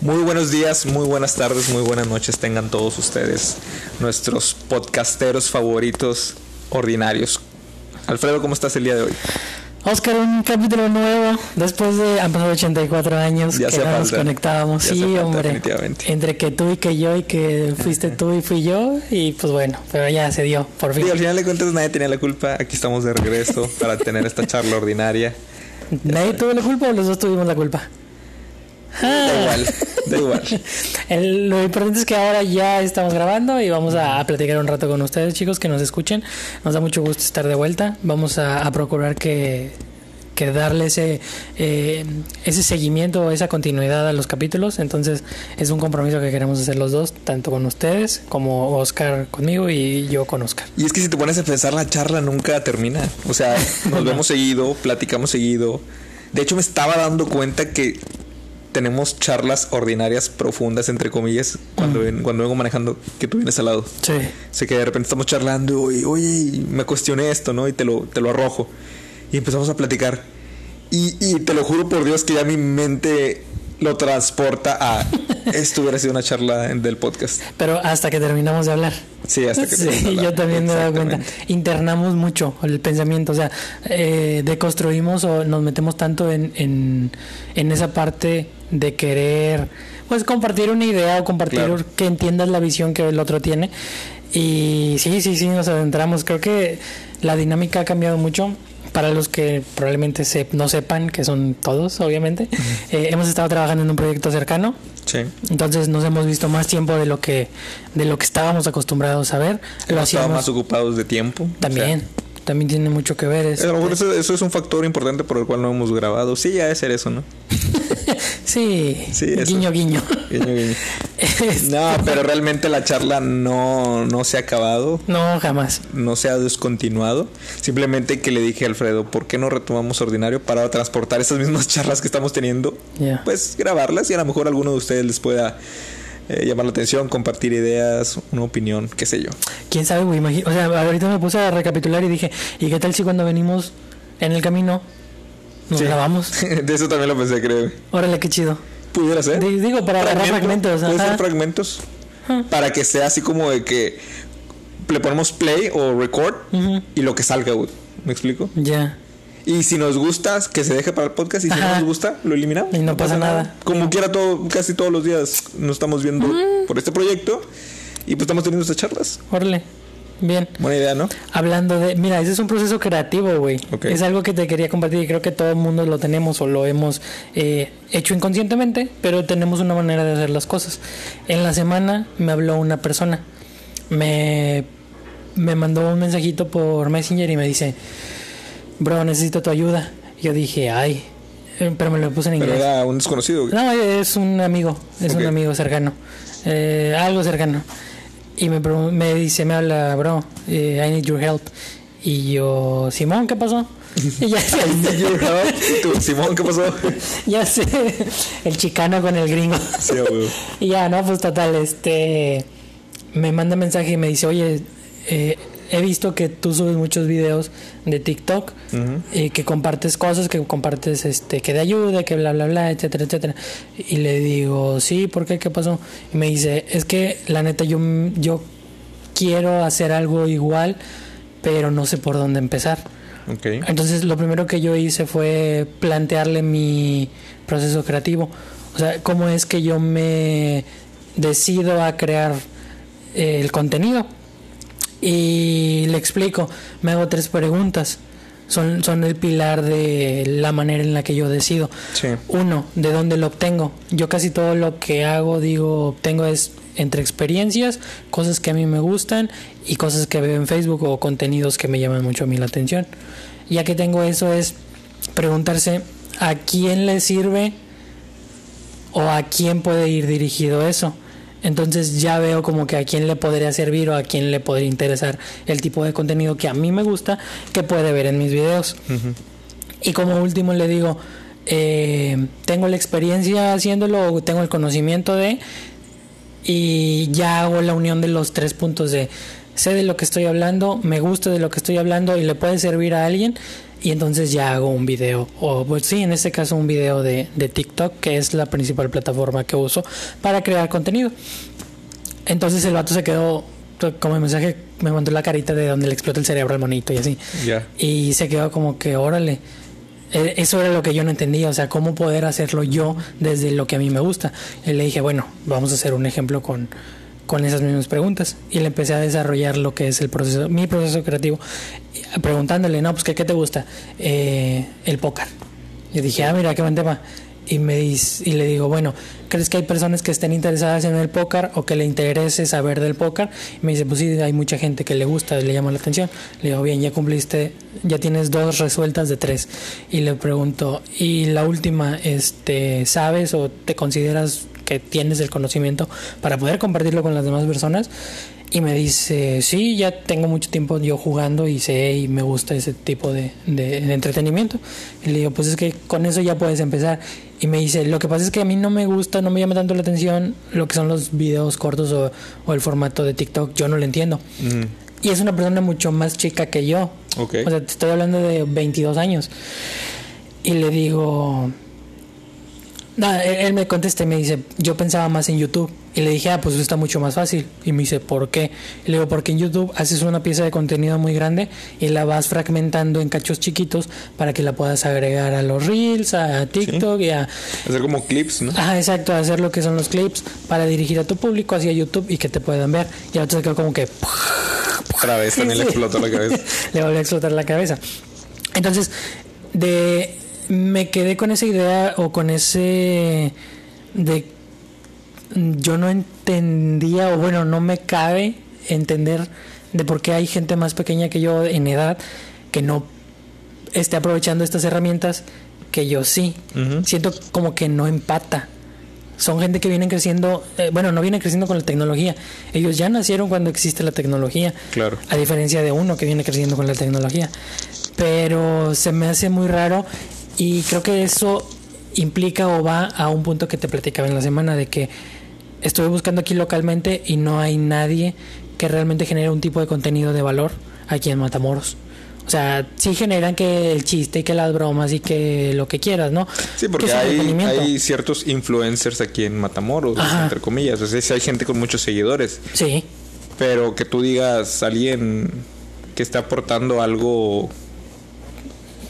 Muy buenos días, muy buenas tardes, muy buenas noches tengan todos ustedes, nuestros podcasteros favoritos ordinarios. Alfredo, ¿cómo estás el día de hoy? Oscar, un capítulo nuevo. Después de han pasado 84 años Ya que no nos conectábamos. Ya sí, falta, hombre. definitivamente. Entre que tú y que yo, y que fuiste tú y fui yo. Y pues bueno, pero ya se dio, por fin. Digo, al final de cuentas nadie tenía la culpa, aquí estamos de regreso para tener esta charla ordinaria. ¿Nadie tuvo la culpa o los dos tuvimos la culpa? Da igual, da igual. El- lo importante es que ahora ya estamos grabando y vamos a, a platicar un rato con ustedes, chicos, que nos escuchen. Nos da mucho gusto estar de vuelta. Vamos a, a procurar que, que darle ese, eh, ese seguimiento, esa continuidad a los capítulos. Entonces, es un compromiso que queremos hacer los dos, tanto con ustedes como Oscar conmigo y yo con Oscar. Y es que si te pones a pensar, la charla nunca termina. O sea, nos vemos seguido, platicamos seguido. De hecho, me estaba dando cuenta que tenemos charlas ordinarias profundas, entre comillas, cuando, ven- cuando vengo manejando, que tú vienes al lado. Sí. Sé que de repente estamos charlando y, oye, me cuestioné esto, ¿no? Y te lo, te lo arrojo. Y empezamos a platicar. Y, y te lo juro por Dios que ya mi mente lo transporta a... Esto hubiera sido una charla del podcast. Pero hasta que terminamos de hablar. Sí, hasta que Sí, terminamos. yo también me he dado cuenta. Internamos mucho el pensamiento, o sea, eh, deconstruimos o nos metemos tanto en, en, en esa parte de querer, pues, compartir una idea o compartir Claro. que entiendas la visión que el otro tiene. Y sí, sí, sí, nos adentramos. Creo que la dinámica ha cambiado mucho. Para los que probablemente se, no sepan, que son todos, obviamente, eh, hemos estado trabajando en un proyecto cercano. Sí. Entonces nos hemos visto más tiempo de lo que de lo que estábamos acostumbrados a ver. Lo Hemos estado hacíamos más ocupados de tiempo. o también. También tiene mucho que ver. sea, a lo mejor este, eso, eso es un factor importante por el cual no hemos grabado. Sí, ya debe ser eso, ¿no? sí, Sí, eso. guiño guiño. Guiño, guiño. Este, No, pero realmente la charla no, no se ha acabado. no, jamás. no se ha descontinuado. Simplemente que le dije a Alfredo, ¿por qué no retomamos ordinario para transportar esas mismas charlas que estamos teniendo? Pues grabarlas y a lo mejor alguno de ustedes les pueda eh, llamar la atención, compartir ideas, una opinión, qué sé yo. ¿Quién sabe, güey? O sea, ahorita me puse a recapitular y dije, ¿y qué tal si cuando venimos en el camino nos Sí. grabamos? de eso también lo pensé, creo. Órale, qué chido. Pudiera ser. Di- Digo, para agarrar Fragmento, fragmentos. Puede ser fragmentos. Para que sea así como de que le ponemos play o record Ujú. y lo que salga, güey. ¿Me explico? Ya. Y si nos gusta, que se deje para el podcast. Y si no nos gusta, lo eliminamos. Y no pasa nada. Como quiera, todo, casi todos los días nos estamos viendo por este proyecto. Y pues estamos teniendo estas charlas. Órale. Bien. Buena idea, ¿no? Hablando de, mira, ese es un proceso creativo, güey. Es algo que te quería compartir y creo que todo el mundo lo tenemos o lo hemos eh, hecho inconscientemente, pero tenemos una manera de hacer las cosas. En la semana me habló una persona, me, me mandó un mensajito por Messenger y me dice, bro, necesito tu ayuda. Yo dije, ay, pero me lo puse en Pero inglés. era un desconocido. No, es un amigo, es un amigo cercano, eh, algo cercano. Y me, dice, me habla, bro, eh, I need your help. Y yo, Simón, ¿qué pasó? Y ya, tú, Simón, ¿qué pasó? ya sé, el chicano con el gringo. Sí. Y ya, no, pues total, este, me manda mensaje y me dice, oye, eh, he visto que tú subes muchos videos de TikTok, Ujú. eh, que compartes cosas, que compartes, este, que de ayuda, que bla, bla, bla, etcétera, etcétera. Y le digo, sí, ¿por qué? ¿Qué pasó? Y me dice, es que la neta yo, yo quiero hacer algo igual, pero no sé por dónde empezar. Entonces lo primero que yo hice fue plantearle mi proceso creativo. O sea, cómo es que yo me decido a crear eh, el contenido. Y le explico, me hago tres preguntas. Son, son el pilar de la manera en la que yo decido. Sí. Uno, ¿de dónde lo obtengo? Yo casi todo lo que hago, digo, obtengo es entre experiencias, cosas que a mí me gustan y cosas que veo en Facebook o contenidos que me llaman mucho a mí la atención. Ya que tengo eso es preguntarse a quién le sirve o a quién puede ir dirigido eso. Entonces ya veo como que a quién le podría servir o a quién le podría interesar el tipo de contenido que a mí me gusta que puede ver en mis videos. Y como último le digo, eh, tengo la experiencia haciéndolo, tengo el conocimiento de, y ya hago la unión de los tres puntos de sé de lo que estoy hablando, me gusta de lo que estoy hablando y le puede servir a alguien. Y entonces ya hago un video, o pues sí, en este caso un video de, de TikTok, que es la principal plataforma que uso para crear contenido. Entonces el vato se quedó, como mensaje, me mandó la carita de donde le explota el cerebro al monito y así. Ya. Y se quedó como que, órale. Eh, Eso era lo que yo no entendía, o sea, cómo poder hacerlo yo desde lo que a mí me gusta. Y le dije, bueno, vamos a hacer un ejemplo con, con esas mismas preguntas. Y le empecé a desarrollar lo que es el proceso, mi proceso creativo, preguntándole, no, pues, ¿qué, qué te gusta? Eh, el póker. Y dije, ah, mira, qué buen tema. Y, me dice, y le digo, bueno, ¿crees que hay personas que estén interesadas en el póker o que le interese saber del póker? Y me dice, pues sí, hay mucha gente que le gusta, le llama la atención. Le digo, bien, ya cumpliste, ya tienes dos resueltas de tres. Y le pregunto, ¿y la última, este, sabes o te consideras que tienes el conocimiento para poder compartirlo con las demás personas? Y me dice, sí, ya tengo mucho tiempo yo jugando y sé y me gusta ese tipo de, de- de entretenimiento. Y le digo, pues es que con eso ya puedes empezar. Y me dice, lo que pasa es que a mí no me gusta, no me llama tanto la atención lo que son los videos cortos o, o el formato de TikTok. Yo no lo entiendo. Mm, Y es una persona mucho más chica que yo. ok. O sea, te estoy hablando de 22 años. Y le digo... Nada, él, me contesta y me dice, yo pensaba más en YouTube. Y le dije, ah, pues está mucho más fácil. Y me dice, ¿por qué? Y le digo, porque en YouTube haces una pieza de contenido muy grande y la vas fragmentando en cachos chiquitos para que la puedas agregar a los Reels, a TikTok y a... Hacer como clips, ¿no? Ah, exacto, hacer lo que son los clips para dirigir a tu público hacia YouTube y que te puedan ver. Y ahora se quedó como que... Otra vez también le explotó la cabeza. le volvió a explotar la cabeza. Entonces, de me quedé con esa idea o con ese de yo no entendía o bueno, no me cabe entender de por qué hay gente más pequeña que yo en edad que no esté aprovechando estas herramientas que yo sí. Siento como que no empata. Son gente que vienen creciendo, eh, bueno, no vienen creciendo con la tecnología. Ellos ya nacieron cuando existe la tecnología. Claro. A diferencia de uno que viene creciendo con la tecnología. Pero se me hace muy raro y creo que eso implica o va a un punto que te platicaba en la semana de que estuve buscando aquí localmente y no hay nadie que realmente genere un tipo de contenido de valor aquí en Matamoros. O sea, sí generan que el chiste y que las bromas y que lo que quieras, ¿no? Sí, porque hay, ciertos influencers aquí en Matamoros, Ajá. entre comillas. O sea, sí hay gente con muchos seguidores. Sí, Pero que tú digas alguien que está aportando algo.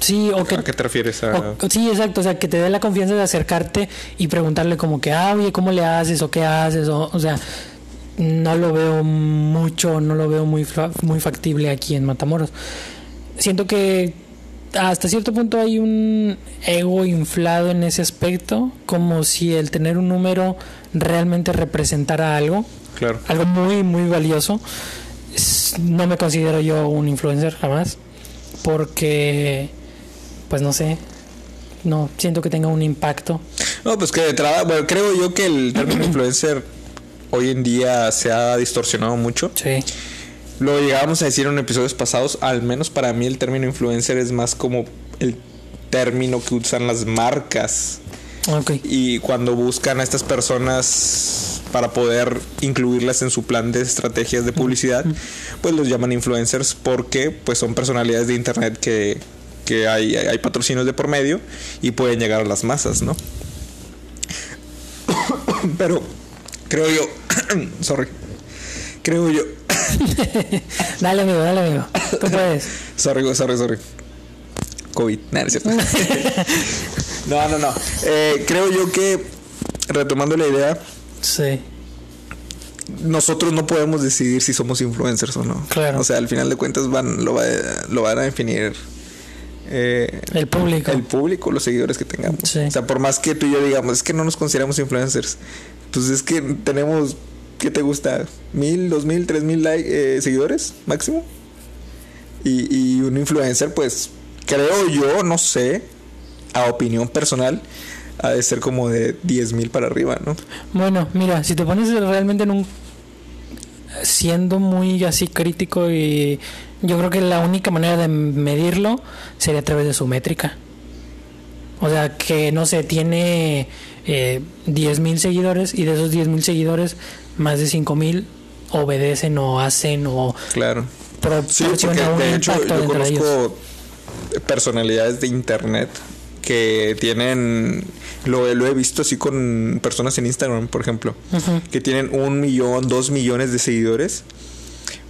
Sí, o que ¿A qué te refieres? A... O- sí, exacto, o sea, que te dé la confianza de acercarte y preguntarle como que, ah, oye, ¿cómo le haces o qué haces? O, o sea, no lo veo mucho, no lo veo muy, muy factible aquí en Matamoros. Siento que hasta cierto punto hay un ego inflado en ese aspecto, como si el tener un número realmente representara algo, Claro. algo muy, muy valioso. No me considero yo un influencer jamás, porque, pues no sé, no siento que tenga un impacto. No, pues que de entrada, bueno, creo yo que el término influencer hoy en día se ha distorsionado mucho. Sí, Lo llegábamos a decir en episodios pasados, al menos para mí el término influencer es más como el término que usan las marcas ok. y cuando buscan a estas personas para poder incluirlas en su plan de estrategias de publicidad, pues los llaman influencers porque pues son personalidades de internet que, que hay, hay patrocinios de por medio y pueden llegar a las masas, ¿no? Pero creo yo, sorry, creo yo, Dale, amigo, dale, amigo. Tú puedes. sorry, sorry, sorry. COVID, nada, es cierto. no, no, no. Eh, creo yo que, retomando la idea, Sí, nosotros no podemos decidir si somos influencers o no. Claro. O sea, al final de cuentas van, lo, va, lo van a definir eh, el público. el público, los seguidores que tengamos. Sí. O sea, por más que tú y yo digamos, es que no nos consideramos influencers. Pues es que tenemos, ¿qué te gusta? ¿Mil, dos mil, tres mil like- eh, seguidores máximo? Y, y un influencer, pues creo yo, no sé, a opinión personal, ha de ser como de 10 mil para arriba, ¿no? Bueno, mira, si te pones realmente en un siendo muy así crítico y yo creo que la única manera de medirlo sería a través de su métrica. O sea, que no sé, tiene eh, 10.000 seguidores y de esos 10.000 seguidores, más de 5.000 obedecen o hacen o Claro. Sí, porque un de hecho yo conozco personalidades de internet que tienen, lo, lo he visto así con personas en Instagram, por ejemplo, que tienen un millón, dos millones de seguidores,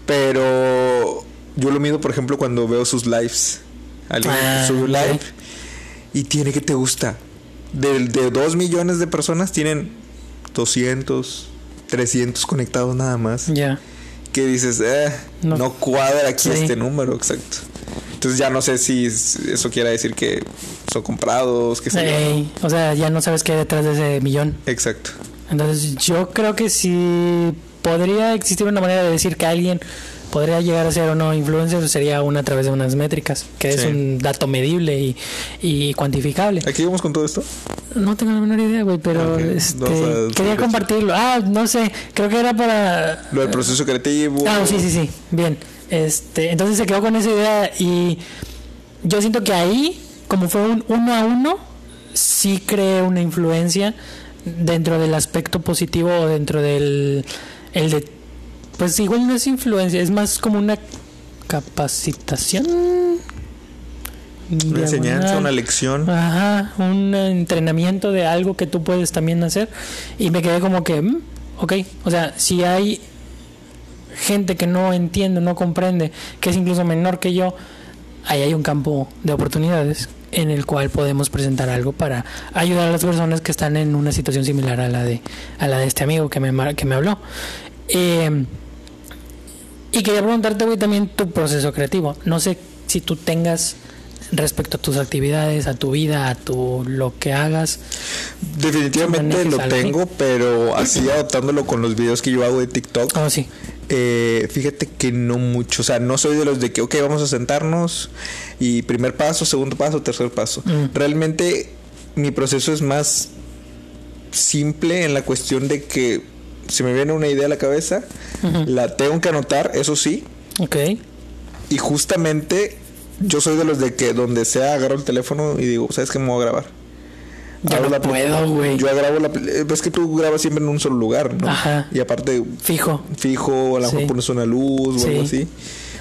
pero yo lo mido, por ejemplo, cuando veo sus lives. Alguien Ah, sube un live y tiene que te gusta. De, de dos millones de personas tienen 200, 300 conectados nada más Ya. que dices, eh, no, No. cuadra aquí Sí. este número, exacto. Entonces ya no sé si es- eso quiere decir que son comprados, que. Ey, o sea, ya no sabes qué hay detrás de ese millón. Exacto. Entonces yo creo que sí podría existir una manera de decir que alguien podría llegar a ser o no influencer sería una a través de unas métricas, que es un dato medible y, y cuantificable. Aquí vamos con todo esto. No tengo la menor idea, güey, pero este, quería compartirlo. Ah, no sé, creo que era para... Lo del proceso creativo. Ah, sí, sí, sí, bien. Este, entonces se quedó con esa idea y yo siento que ahí, como fue un uno a uno, sí creé una influencia dentro del aspecto positivo o dentro del el de pues igual no es influencia, es más como una capacitación. Una enseñanza, una lección. Ajá, un entrenamiento de algo que tú puedes también hacer. Y me quedé como que, mm, ok, o sea, si hay gente que no entiende, no comprende, que es incluso menor que yo, ahí hay un campo de oportunidades en el cual podemos presentar algo para ayudar a las personas que están en una situación similar a la de a la de este amigo que me que me habló. Eh, y quería preguntarte, güey, también tu proceso creativo. No sé si tú tengas respecto a tus actividades, a tu vida, a tu lo que hagas. Definitivamente lo algo tengo, pero así adaptándolo con los videos que yo hago de TikTok. Oh, sí. Eh, fíjate que no mucho, o sea, no soy de los de que, ok, vamos a sentarnos y primer paso, segundo paso, tercer paso. Mm. Realmente mi proceso es más simple en la cuestión de que se me viene una idea a la cabeza, la tengo que anotar, eso sí, Ok. y justamente yo soy de los de que donde sea agarro el teléfono y digo, ¿sabes qué me voy a grabar? Yo no la puedo, güey. Yo grabo la... eh, Ves que tú grabas siempre en un solo lugar, ¿no? Ajá. Y aparte Fijo. fijo, a lo mejor Sí. pones una luz o algo Sí. así,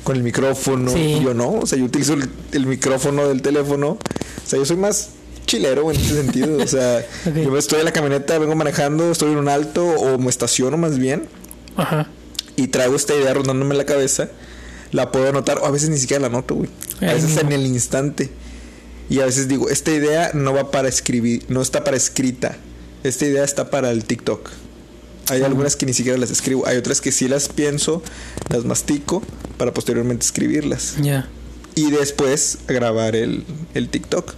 con el micrófono. Sí. Yo no, o sea, yo utilizo el, el micrófono del teléfono. O sea, yo soy más chilero en ese sentido. O sea, Ok. yo estoy en la camioneta, vengo manejando, estoy en un alto o me estaciono más bien Ajá. y traigo esta idea rondándome la cabeza. La puedo anotar, o a veces ni siquiera la anoto, güey. A veces en el instante. Y a veces digo, esta idea no va para escribir, no está para escrita. Esta idea está para el TikTok. Hay algunas que ni siquiera las escribo. Hay otras que sí las pienso, las mastico para posteriormente escribirlas. Ya. Y después grabar el, el TikTok.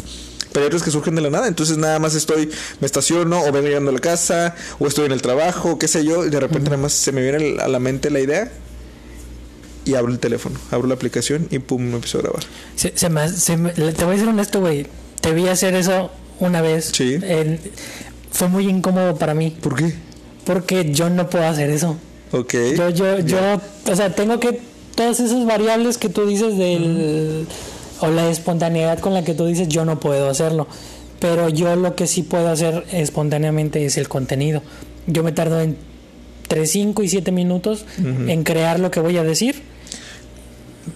Pero hay otras que surgen de la nada. Entonces nada más estoy, me estaciono o vengo llegando a la casa o estoy en el trabajo, qué sé yo. Y de repente nada más se me viene a la mente la idea y abro el teléfono, abro la aplicación y pum, me empiezo a grabar. Se, se me, se me- te voy a ser honesto, güey. Te vi hacer eso una vez. Sí. Fue muy incómodo para mí. ¿Por qué? Porque yo no puedo hacer eso. Ok. Yo, yo, yo, o sea, tengo que todas esas variables que tú dices del o la espontaneidad con la que tú dices, yo no puedo hacerlo. Pero yo lo que sí puedo hacer espontáneamente es el contenido. Yo me tardo entre 5 y 7 minutos en crear lo que voy a decir.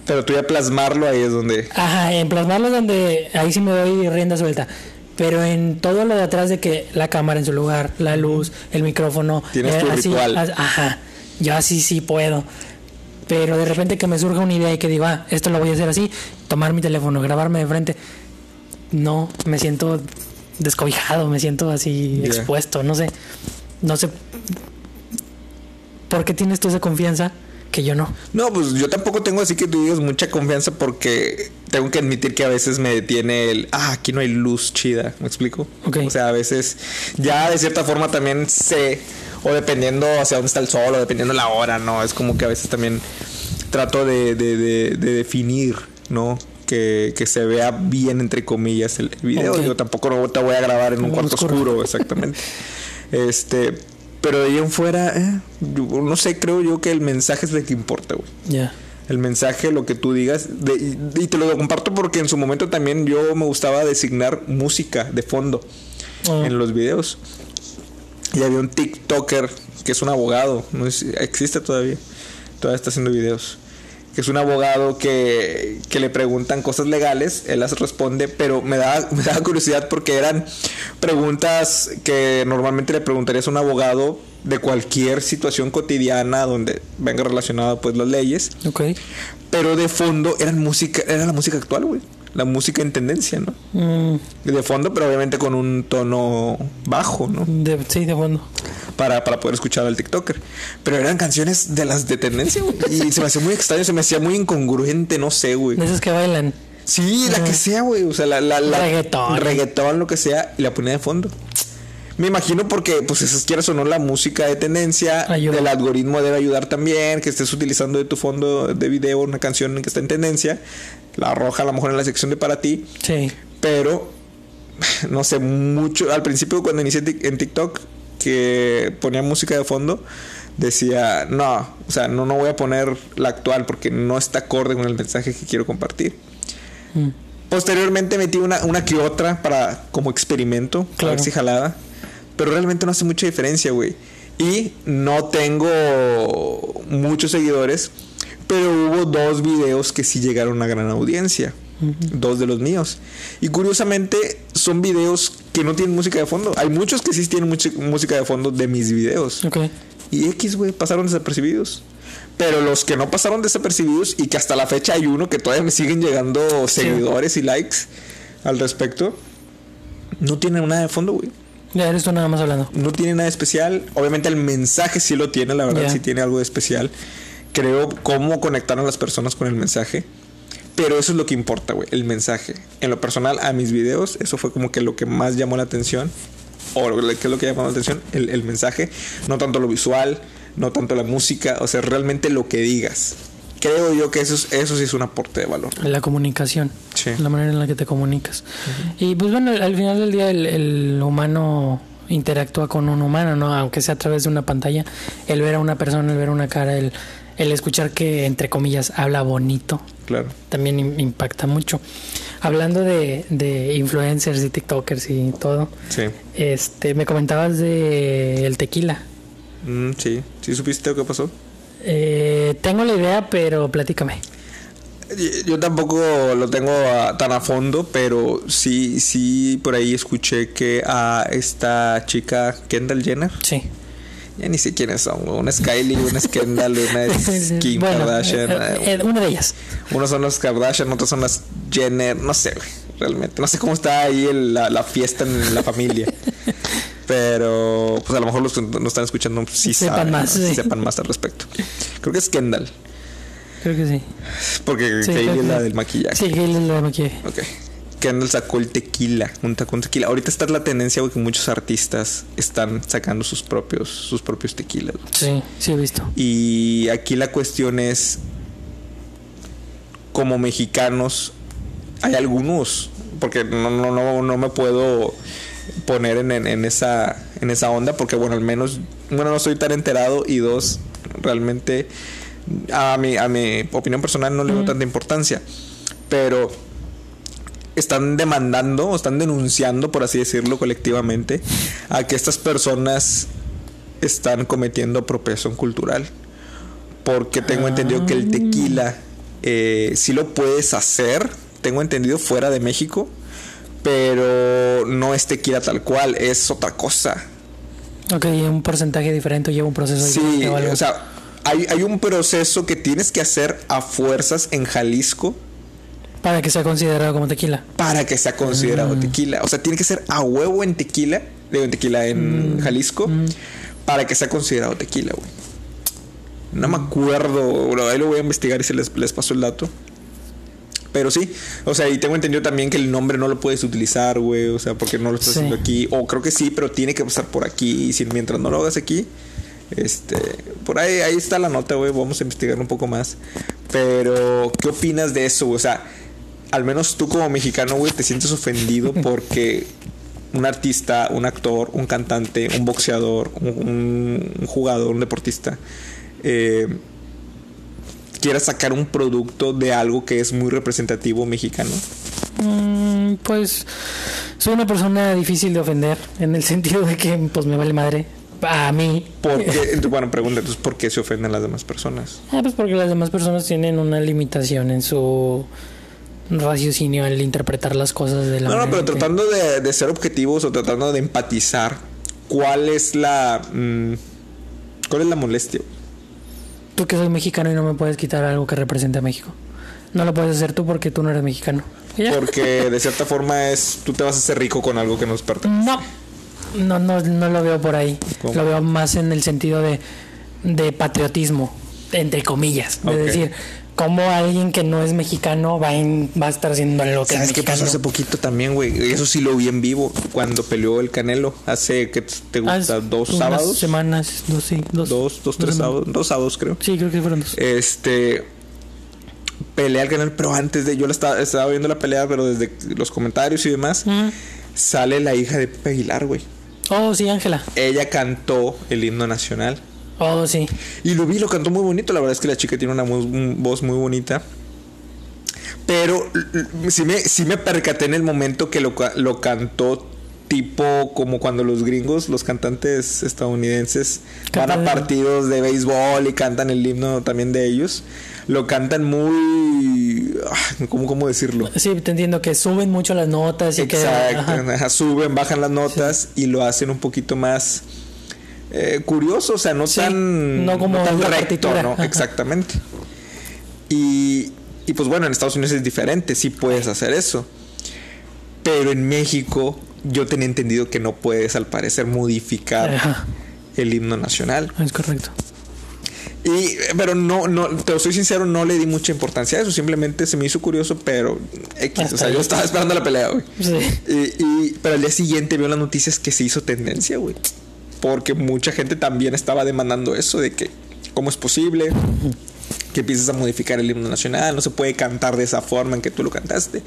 Pero tú ya plasmarlo ahí es donde... Ajá, en plasmarlo donde ahí sí me doy rienda suelta. Pero en todo lo de atrás de que la cámara en su lugar, la luz, el micrófono, eh, Tienes tu así, ritual. ajá, yo así sí puedo. Pero de repente que me surja una idea y que diga, ah, esto lo voy a hacer así, tomar mi teléfono, grabarme de frente, no, me siento descobijado, me siento así expuesto, no sé, no sé. ¿Por qué tienes tú esa confianza que yo no? No, pues yo tampoco tengo así que tú digas mucha confianza porque tengo que admitir que a veces me detiene el, ah, aquí no hay luz chida, ¿me explico? O sea, a veces ya de cierta forma también sé, o dependiendo hacia dónde está el sol, o dependiendo la hora, ¿no? Es como que a veces también trato de, de, de- de definir, ¿no? Que, que se vea bien, entre comillas, el video. Yo tampoco no te voy a grabar en un cuarto oscuro. oscuro, exactamente. este, pero de ahí en fuera, eh, yo no sé, creo yo que el mensaje es lo que importa, güey. Ya. El mensaje, lo que tú digas. de- y, y te lo comparto porque en su momento también yo me gustaba designar música de fondo Ah. en los videos. Y había un TikToker que es un abogado, no sé existe todavía, todavía está haciendo videos. Que es un abogado que, que le preguntan cosas legales, él las responde, pero me da, me da curiosidad porque eran preguntas que normalmente le preguntarías a un abogado de cualquier situación cotidiana donde venga relacionada pues las leyes. Ok. Pero de fondo eran música, era la música actual, güey. La música en tendencia, ¿no? Mm, De fondo, pero obviamente con un tono bajo, ¿no? de, sí, de fondo. Para, para poder escuchar al TikToker. Pero eran canciones de las de tendencia, güey. Y se me hacía muy extraño, se me hacía muy incongruente, no sé, güey. De esas que bailan. Sí, la que sea, güey. O sea, la, la, la- Reggaetón. Reggaetón, lo que sea, y la ponía de fondo. Me imagino porque, pues, esas quieras o no, la música de tendencia, Ayuda. el algoritmo debe ayudar también, que estés utilizando de tu fondo de video una canción que está en tendencia, la arroja a lo mejor en la sección de para ti, Sí. pero no sé, mucho. Al principio, cuando inicié en TikTok, que ponía música de fondo, decía, no, o sea, no, no voy a poner la actual porque no está acorde con el mensaje que quiero compartir. Mm. Posteriormente metí una, una que otra para como experimento, a Claro. ver si jalaba. Pero realmente no hace mucha diferencia, güey. Y no tengo muchos seguidores, pero hubo dos videos que sí llegaron a gran audiencia. Dos de los míos. Y curiosamente son videos que no tienen música de fondo. Hay muchos que sí tienen música de fondo de mis videos. Ok. Y X, güey, pasaron desapercibidos. Pero los que no pasaron desapercibidos y que hasta la fecha hay uno que todavía me siguen llegando seguidores y likes al respecto, no tienen nada de fondo, güey. Ya eres tú nada más hablando. No tiene nada especial. Obviamente el mensaje sí lo tiene, la verdad, sí tiene algo de especial. Creo cómo conectar a las personas con el mensaje. Pero eso es lo que importa, güey, el mensaje. En lo personal, a mis videos, eso fue como que lo que más llamó la atención. O lo- ¿qué es lo que llamó la atención? El, el mensaje. No tanto lo visual, no tanto la música. O sea, realmente lo que digas. Creo yo que eso, es- eso sí es un aporte de valor. La comunicación. Sí. La manera en la que te comunicas. Y pues bueno, al final del día el, el humano interactúa con un humano, ¿no? Aunque sea a través de una pantalla. El ver a una persona, el ver una cara, el, el escuchar que, entre comillas, habla bonito, Claro. también im- impacta mucho. Hablando de, de influencers y TikTokers y todo, Sí. este, me comentabas de el tequila. Mm, sí. ¿Sí supiste lo que pasó? Eh, tengo la idea, pero platícame. Yo- tampoco lo tengo ah, tan a fondo, pero sí, sí, por ahí escuché que a esta chica Kendall Jenner, Sí. ya ni sé quiénes son, una es Kylie, una es Kendall, una es Kim Bueno, Kardashian, eh, eh, eh, una de ellas. unos son los Kardashian, otros son las Jenner, no sé, realmente, no sé cómo está ahí el- la, la fiesta en la familia. Pero, pues a lo mejor los que nos están escuchando sí Sepan saben, más, ¿no? Sí sepan más al respecto. Creo que es Kendall, Creo que sí. porque Sí, creo es la del maquillaje. Sí, él es la de maquillaje. Ok. Kendall sacó el tequila, un tacón tequila. Ahorita está la tendencia güey, que muchos artistas están sacando sus propios, sus propios tequilas. Sí, sí he visto. Y aquí la cuestión es, como mexicanos, hay algunos, porque no, no, no, no me puedo poner en, en- en esa, en esa onda, porque bueno, al menos, bueno, no soy tan enterado y dos, realmente a mi, a mi opinión personal no le doy tanta importancia, pero están demandando o están denunciando, por así decirlo, colectivamente, a que estas personas están cometiendo apropiación cultural. Porque tengo entendido que el tequila eh, sí lo puedes hacer, tengo entendido, fuera de México, pero no es tequila tal cual, es otra cosa. Ok, un porcentaje diferente lleva un proceso Sí, diferente o algo. o sea, hay, hay un proceso que tienes que hacer a fuerzas en Jalisco para que sea considerado como tequila. para que sea considerado Mm. tequila. O sea, tiene que ser a huevo en tequila, digo en tequila Mm. en Jalisco, para que sea considerado tequila, güey. No Mm. me acuerdo, bro, ahí lo voy a investigar y se les, les paso el dato. Pero sí, o sea, y tengo entendido también que el nombre no lo puedes utilizar, güey, o sea, porque no lo estás Sí. haciendo aquí. O creo que sí, pero tiene que pasar por aquí. Y si mientras no lo hagas aquí, este, por ahí, ahí está la nota, güey, vamos a investigar un poco más. Pero, ¿qué opinas de eso? güey? O sea, al menos tú como mexicano, güey, te sientes ofendido porque un artista, un actor, un cantante, un boxeador, un, un jugador, un deportista, eh, quiera sacar un producto de algo que es muy representativo mexicano. Mm, pues soy una persona difícil de ofender en el sentido de que pues me vale madre A mí. ¿Por qué? Bueno, pregunta, entonces, ¿por qué se ofenden las demás personas? Ah, pues porque las demás personas tienen una limitación en su raciocinio al interpretar las cosas de la No, no, pero que- tratando de, de ser objetivos o tratando de empatizar, ¿cuál es la. mm, ¿Cuál es la molestia? Tú que soy mexicano y no me puedes quitar algo que represente a México. No lo puedes hacer tú porque tú no eres mexicano. Ya. Porque de cierta forma es. Tú te vas a hacer rico con algo que nos pertenece. No. No, no, no lo veo por ahí. ¿Cómo? Lo veo más en el sentido de, de patriotismo, entre comillas. De Ok. decir, cómo alguien que no es mexicano va, en- va a estar haciendo lo que ¿Sabes es qué pasó hace poquito también, güey? Eso sí lo vi en vivo cuando peleó el Canelo. Hace, ¿qué te Ah, gusta? ¿Dos unas sábados? semanas, dos, sí, dos. Dos, dos, tres sábados. Dos sábados, creo. Sí, creo que fueron dos. Este. Pelea el Canelo, pero antes de. Yo la estaba, estaba viendo la pelea, pero desde los comentarios y demás. Sale la hija de Pepe Aguilar, güey. Oh, sí, Ángela. Ella cantó el himno nacional. Oh, sí. Y lo vi, lo cantó muy bonito. La verdad es que la chica tiene una voz muy bonita. Pero sí me, sí me percaté en el momento que lo, lo cantó tipo como cuando los gringos, los cantantes estadounidenses, van a partidos de béisbol y cantan el himno también de ellos. Lo cantan muy... ¿Cómo, cómo decirlo? Sí, te entiendo que suben mucho las notas y que. Exacto, ajá. ajá, suben, bajan las notas y lo hacen un poquito más eh, curioso, o sea, no Sí, tan, no como tan la recto, ¿no? ajá. Exactamente. Y, y pues bueno, en Estados Unidos es diferente, sí puedes hacer eso. Pero en México yo tenía entendido que no puedes al parecer modificar Ajá, el himno nacional. es correcto. Y, pero no, no, te soy sincero, no le di mucha importancia a eso. Simplemente se me hizo curioso, pero X, Hasta o sea, yo estaba esperando la pelea, güey. Sí. Y, y- pero al día siguiente vio las noticias que se hizo tendencia, güey. Porque mucha gente también estaba demandando eso de que, ¿cómo es posible? Que empieces a modificar el himno nacional, no se puede cantar de esa forma en que tú lo cantaste.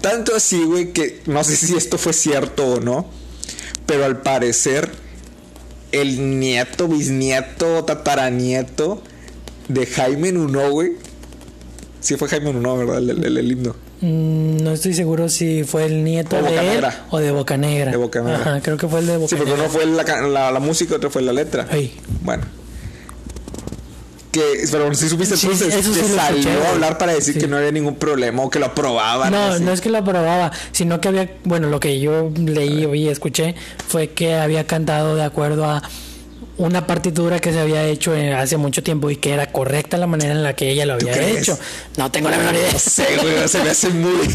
Tanto así, güey, que no sé si esto fue cierto o no, pero al parecer el nieto, bisnieto, tataranieto de Jaime Nuno, güey. Sí fue Jaime Nuno, ¿verdad? El, el- el himno. Mm, No estoy seguro si fue el nieto O de él o de Bocanegra. De Bocanegra. Ajá, creo que fue el de Sí, Bocanegra. porque uno fue la, la, la música otro fue la letra. Bueno. Que, pero si supiste Sí, entonces eso sí que salió escuché, a hablar para decir Sí. que no había ningún problema o que lo aprobaban. No, así. no es que lo aprobaba, sino que había, bueno, lo que yo leí, oí, escuché, fue que había cantado de acuerdo a una partitura que se había hecho eh, hace mucho tiempo y que era correcta la manera en la que ella lo había hecho. No tengo la menor idea. No sé, güey, se me hace muy.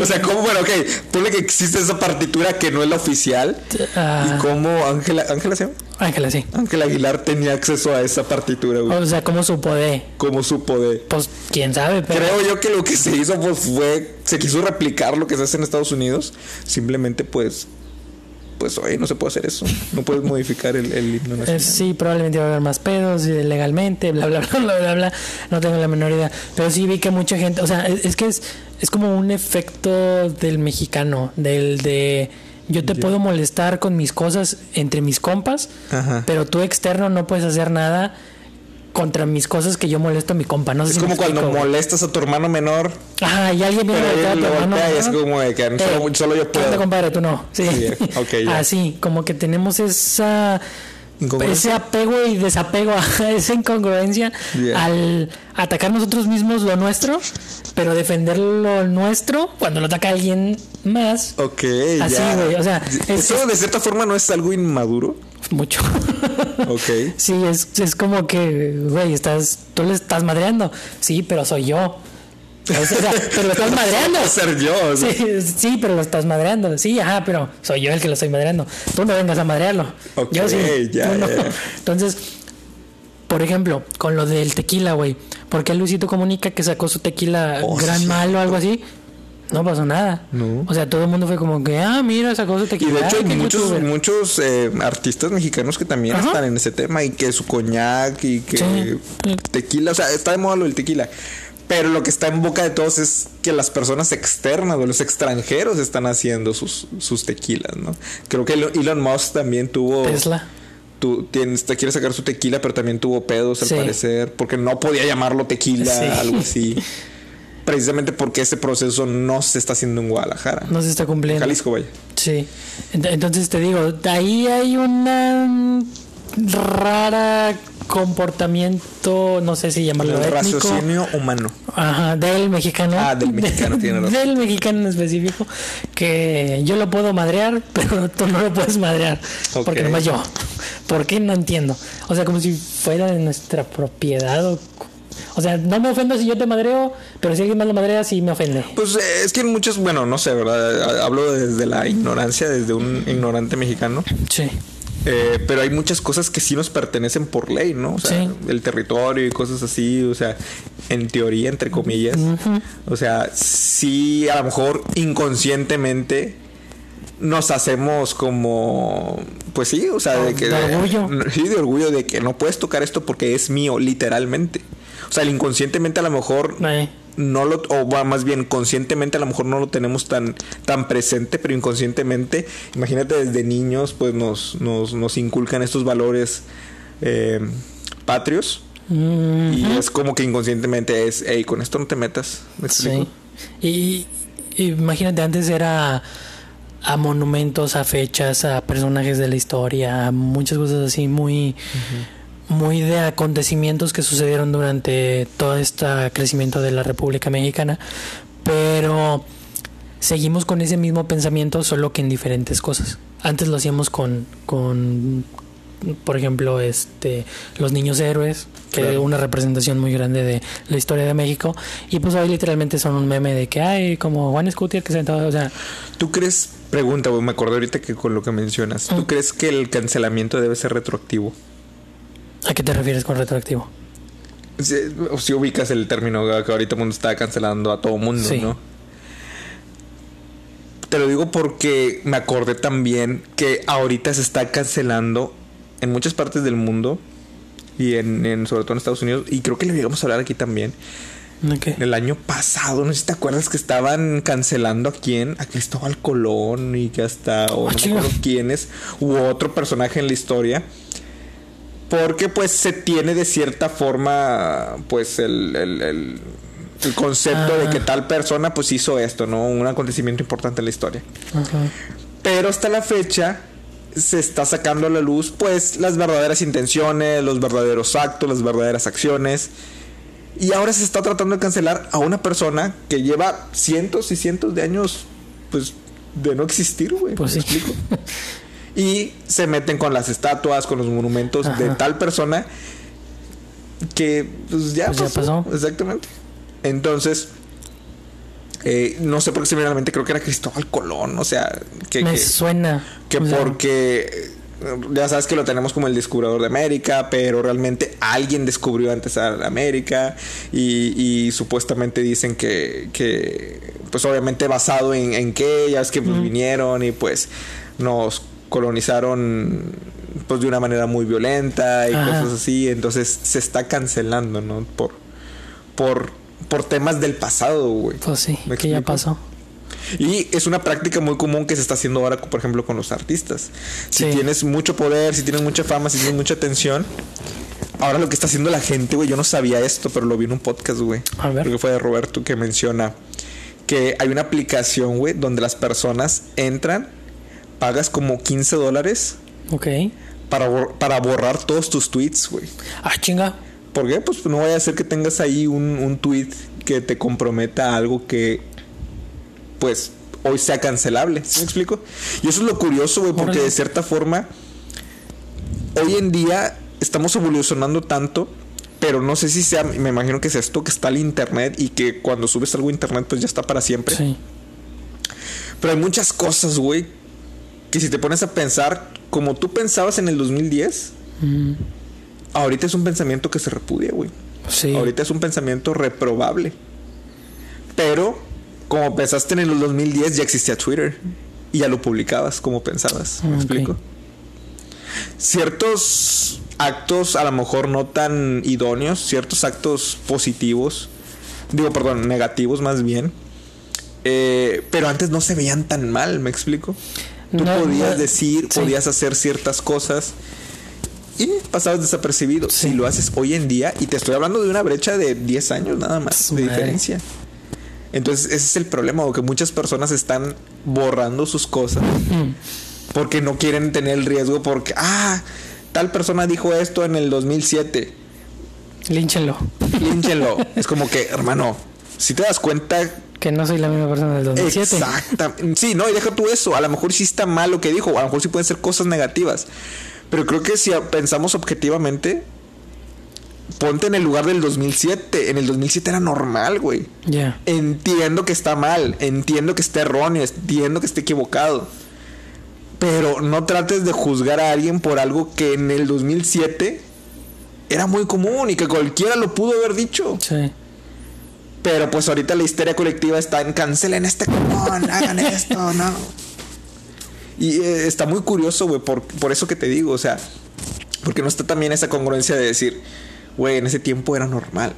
O sea, ¿cómo? Bueno, ok, ponle que existe esa partitura que no es la oficial. Ah. ¿Y cómo Ángela, Ángela se llama? Ángela, sí. Ángela Aguilar tenía acceso a esa partitura, güey. O sea, ¿cómo supo de? ¿Cómo supo de.? Pues quién sabe, pero. Creo yo que lo que se hizo pues, fue, se quiso replicar lo que se hace en Estados Unidos. Simplemente pues, pues oye, no se puede hacer eso. No puedes modificar el, el himno Eh, nacional. sí, probablemente va a haber más pedos y legalmente, bla, bla, bla, bla, bla, bla. No tengo la menor idea. Pero sí vi que mucha gente, o sea, es, es que es, es como un efecto del mexicano, del de yo te puedo molestar con mis cosas entre mis compas, Ajá. pero tú externo no puedes hacer nada contra mis cosas que yo molesto a mi compa. No sé Es si como cuando molestas a tu hermano menor, Ajá, y alguien viene a tu hermano y es como de que solo, solo yo ¿qué onda, puedo. compadre? Tú no. Sí. Sí, ok, ya. Así, como que tenemos esa. Ese apego y desapego a esa incongruencia Yeah. al atacar nosotros mismos lo nuestro, pero defender lo nuestro cuando lo ataca alguien más. Ok, Así, güey, o sea, es- Eso de cierta forma no es algo inmaduro. Mucho. Ok. sí, es, es como que, güey, estás, tú le estás madreando. Sí, pero soy yo. O sea, pero lo estás madreando. Ser yo. o sea. Sí, sí, pero lo estás madreando. Sí, ajá, pero soy yo el que lo estoy madreando. Tú no vengas a madrearlo. Ok, yo sí. ya, tú no. ya. Entonces, por ejemplo, con lo del tequila, güey. ¿Por qué Luisito comunica que sacó su tequila Oh, gran sí. mal o algo así? No pasó nada. No. O sea, todo el mundo fue como que, ah, mira, sacó su Y tequila. de hecho Ay, hay qué muchos, youtuber. muchos eh, artistas mexicanos que también Ajá. están en ese tema y que su coñac y que Sí. tequila, o sea, está de moda lo del tequila. Pero lo que está en boca de todos es que las personas externas o los extranjeros están haciendo sus, sus tequilas, ¿no? Creo que Elon- Musk también tuvo... Tesla. Tu, tienes, te quiere sacar su tequila, pero también tuvo pedos al Sí. parecer, porque no podía llamarlo tequila, Sí. algo así. precisamente porque ese proceso no se está haciendo en Guadalajara. No se está cumpliendo. Jalisco, vaya. Sí. Ent- Entonces te digo, ahí hay una rara comportamiento, no sé si llamarlo El étnico. raciocinio humano. Ajá, del mexicano. Ah, del mexicano, tiene razón. Del mexicano en específico. Que yo lo puedo madrear, pero tú no lo puedes madrear. Porque nomás yo. ¿Por qué? No entiendo. O sea, como si fuera de nuestra propiedad. O, o sea, no me ofendo si yo te madreo, pero si alguien más lo madrea, sí me ofende. Pues eh, es que en muchos, bueno, no sé, ¿verdad? Hablo desde la ignorancia, desde un ignorante mexicano. Sí. Eh, pero hay muchas cosas que sí nos pertenecen por ley, ¿no? O sea, Sí. el territorio y cosas así, o sea, en teoría, entre comillas. O sea, sí, a lo mejor inconscientemente nos hacemos como, pues sí, o sea, de que... De orgullo. Sí, de orgullo de que no puedes tocar esto porque es mío, literalmente. O sea, el inconscientemente a lo mejor Eh, no lo o va, más bien conscientemente a lo mejor no lo tenemos tan tan presente pero inconscientemente imagínate desde niños pues nos nos, nos inculcan estos valores eh, patrios mm, y es como que inconscientemente es hey con esto no te metas. Sí. Y, y imagínate, antes era a monumentos, a fechas, a personajes de la historia, a muchas cosas así muy, muy de acontecimientos que sucedieron durante todo este crecimiento de la República Mexicana. Pero seguimos con ese mismo pensamiento, solo que en diferentes cosas. Antes lo hacíamos con, con por ejemplo, este, los niños héroes, que Claro. es una representación muy grande de la historia de México. Y pues hoy literalmente son un meme de que hay como Juan Escutia que se o sea, ¿Tú crees, pregunta, me acordé ahorita que con lo que mencionas, ¿tú Mm. crees que el cancelamiento debe ser retroactivo? ¿A qué te refieres con retroactivo? Si, ubicas el término que ahorita el mundo está cancelando a todo mundo, Sí. ¿no? Te lo digo porque me acordé también que ahorita se está cancelando en muchas partes del mundo y en, en- sobre todo en Estados Unidos y creo que le llegamos a hablar aquí también. Ok. El año pasado, no sé si te acuerdas que estaban cancelando a quién, a Cristóbal Colón y que hasta o Ah, no me chinga. acuerdo quién es, u otro personaje en la historia. Porque pues se tiene de cierta forma pues el, el, el- el concepto de Ah. que tal persona pues hizo esto, ¿no? Un acontecimiento importante en la historia. Ajá. Pero hasta la fecha se está sacando a la luz pues las verdaderas intenciones, los verdaderos actos, las verdaderas acciones. Y ahora se está tratando de cancelar a una persona que lleva cientos y cientos de años pues de no existir, güey. Pues ¿me sí. explico? Y se meten con las estatuas, con los monumentos de tal persona que pues ya, Pues ya pasó. pasó. Exactamente. Entonces, eh, no sé por qué se me viene a la mente, creo que era Cristóbal Colón, o sea, que, Me que- suena. que o sea, porque ya sabes que lo tenemos como el descubridor de América, pero realmente alguien descubrió antes a América y, y supuestamente dicen que, que, pues obviamente basado en, en qué, ya es que pues, vinieron y pues nos colonizaron pues de una manera muy violenta y Ajá. cosas así, entonces se está cancelando, ¿no? Por, por, por temas del pasado, güey. Pues sí, ¿Me que ya pasó. Y es una práctica muy común que se está haciendo ahora, por ejemplo, con los artistas. Si Sí. tienes mucho poder, si tienes mucha fama, si tienes mucha atención. Ahora lo que está haciendo la gente, güey, yo no sabía esto, pero lo vi en un podcast, güey. A ver. Creo que fue de Roberto que menciona que hay una aplicación, güey, donde las personas entran, pagas como 15 dólares Ok. para, bor- para borrar todos tus tweets, güey. Ah, chinga. ¿Por qué? Pues no vaya a ser que tengas ahí un, un tweet que te comprometa a algo que, pues, hoy sea cancelable. ¿Sí me explico? Y eso es lo curioso, güey, porque de cierta forma, hoy en día estamos evolucionando tanto, pero no sé si sea, me imagino que es esto, que está el internet y que cuando subes algo a internet, pues ya está para siempre. Sí. Pero hay muchas cosas, güey, que si te pones a pensar, como tú pensabas en el 2010, Mm, ahorita es un pensamiento que se repudia, güey. sí. Ahorita es un pensamiento reprobable. Pero, como pensaste en el 2010, ya existía Twitter. Y ya lo publicabas como pensabas. ¿Me explico? Ciertos actos, a lo mejor no tan idóneos, ciertos actos positivos, digo, perdón, negativos más bien. eh, pero antes no se veían tan mal, ¿me explico? Tú No, podías no, decir, sí. podías hacer ciertas cosas y pasabas desapercibido. Sí. Si lo haces hoy en día, y te estoy hablando de una brecha de 10 años nada más de madre. diferencia. Entonces, ese es el problema, que muchas personas están borrando sus cosas porque no quieren tener el riesgo porque, ah, tal persona dijo esto en el 2007. Línchenlo. Línchenlo. es como que, hermano, si te das cuenta que no soy la misma persona del 2007. Exactamente. Sí, no, y deja tú eso. A lo mejor sí está mal lo que dijo, a lo mejor sí pueden ser cosas negativas. Pero creo que si pensamos objetivamente, ponte en el lugar del 2007. En el 2007 era normal, güey. Ya. Entiendo que está mal, entiendo que está erróneo, entiendo que esté equivocado. Pero no trates de juzgar a alguien por algo que en el 2007 era muy común y que cualquiera lo pudo haber dicho. Sí. Pero pues ahorita la histeria colectiva está en cancelen este cupón, hagan esto, no. Y eh, está muy curioso, güey, por, por eso que te digo, o sea, porque no está también esa congruencia de decir, güey, en ese tiempo era normal.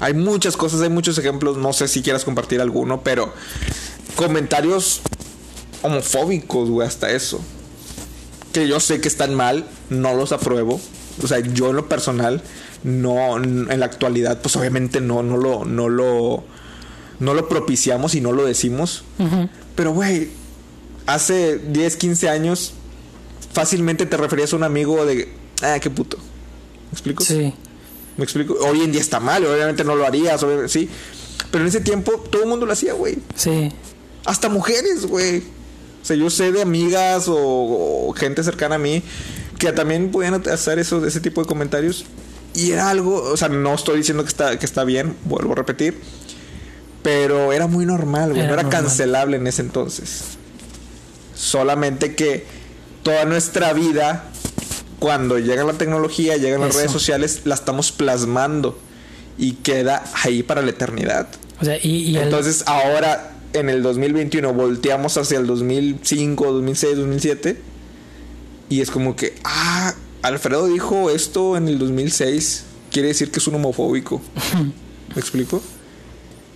Hay muchas cosas, hay muchos ejemplos, no sé si quieras compartir alguno, pero comentarios homofóbicos, güey, hasta eso. Que yo sé que están mal, no los apruebo. O sea, yo en lo personal, no, en la actualidad, pues obviamente no, no lo, no lo, no lo propiciamos y no lo decimos. Pero, güey, hace 10, 15 años, fácilmente te referías a un amigo de, ah, qué puto. ¿Me explico? Sí. ¿Me explico? Hoy en día está mal, obviamente no lo harías, sí. Pero en ese tiempo todo el mundo lo hacía, güey. Sí. Hasta mujeres, güey. O sea, yo sé de amigas o, gente cercana a mí que también podían hacer eso, ese tipo de comentarios. Y era algo, o sea, no estoy diciendo que está, que está bien, vuelvo a repetir. Pero era muy normal, güey. no era cancelable en ese entonces. Solamente que toda nuestra vida cuando llega la tecnología, llegan las redes sociales, la estamos plasmando y queda ahí para la eternidad. O sea, y, entonces ahora en el 2021 volteamos hacia el 2005, 2006, 2007 y es como que, ah, Alfredo dijo esto en el 2006, quiere decir que es un homofóbico. ¿Me explico?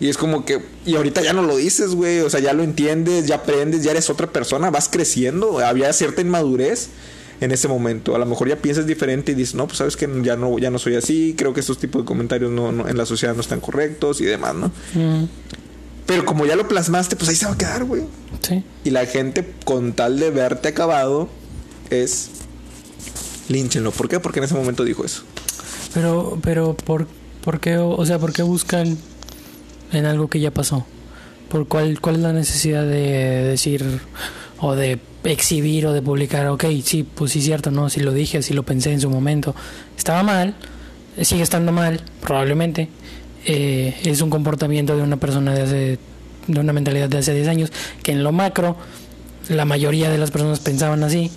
Y es como que, y ahorita ya no lo dices, güey, o sea, ya lo entiendes, ya aprendes, ya eres otra persona, vas creciendo, había cierta inmadurez en ese momento. A lo mejor ya piensas diferente y dices, no, pues sabes que ya no, ya no soy así, creo que estos tipos de comentarios no, en la sociedad no están correctos y demás, ¿no? Mm. Pero como ya lo plasmaste, pues ahí se va a quedar, güey. Sí. Y la gente, con tal de verte acabado, es línchenlo. ¿Por qué? Porque en ese momento dijo eso. Pero, pero, ¿por, por qué, o sea, por qué buscan en algo que ya pasó? ¿Por cuál, cuál es la necesidad de decir o de exhibir o de publicar, ok, sí, pues sí es cierto, no, si lo dije, si lo pensé en su momento, estaba mal, sigue estando mal, probablemente, eh, es un comportamiento de una persona de hace, de una mentalidad de hace 10 años, que en lo macro la mayoría de las personas pensaban así,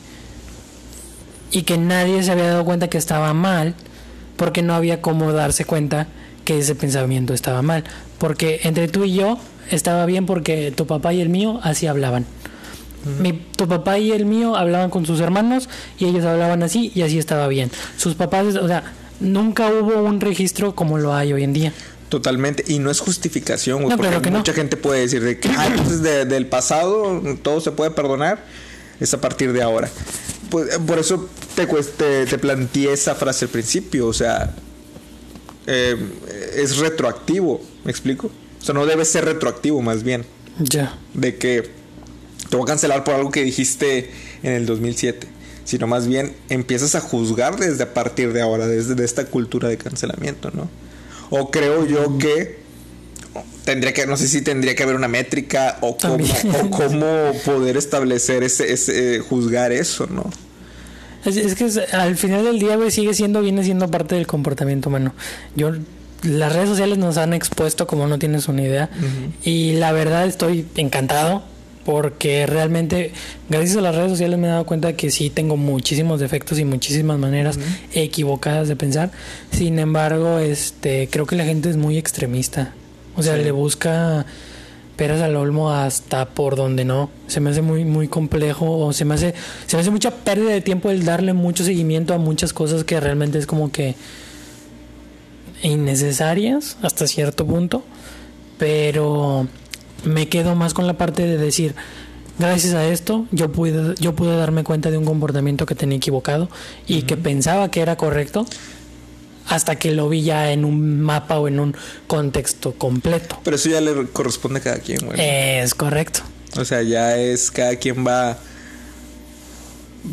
y que nadie se había dado cuenta que estaba mal, porque no había cómo darse cuenta que ese pensamiento estaba mal, porque entre tú y yo estaba bien porque tu papá y el mío así hablaban. Mi, tu papá y el mío hablaban con sus hermanos y ellos hablaban así y así estaba bien. Sus papás, o sea, nunca hubo un registro como lo hay hoy en día. Totalmente, y no es justificación, porque mucha gente puede decir de que ah, del pasado todo se puede perdonar, es a partir de ahora. Pues, eh, por eso te, te, te planteé esa frase al principio, o sea, eh, es retroactivo, ¿me explico? O sea, no debe ser retroactivo más bien. Ya. De que te voy a cancelar por algo que dijiste en el 2007, sino más bien empiezas a juzgar desde a partir de ahora, desde esta cultura de cancelamiento, ¿no? O creo yo que tendría que, no sé si tendría que haber una métrica o cómo, o cómo poder establecer ese, ese, juzgar eso, ¿no? Es, que al final del día, sigue siendo, viene siendo parte del comportamiento humano. Yo las redes sociales nos han expuesto como no tienes una idea. Y la verdad estoy encantado porque realmente gracias a las redes sociales me he dado cuenta que sí tengo muchísimos defectos y muchísimas maneras equivocadas de pensar. Sin embargo, este creo que la gente es muy extremista. O sea, le busca peras al olmo hasta por donde no. Se me hace muy muy complejo o se me hace se me hace mucha pérdida de tiempo el darle mucho seguimiento a muchas cosas que realmente es como que innecesarias hasta cierto punto, pero me quedo más con la parte de decir, gracias a esto yo pude, yo pude darme cuenta de un comportamiento que tenía equivocado y que pensaba que era correcto hasta que lo vi ya en un mapa o en un contexto completo. Pero eso ya le corresponde a cada quien, güey. Es correcto. O sea, ya es cada quien va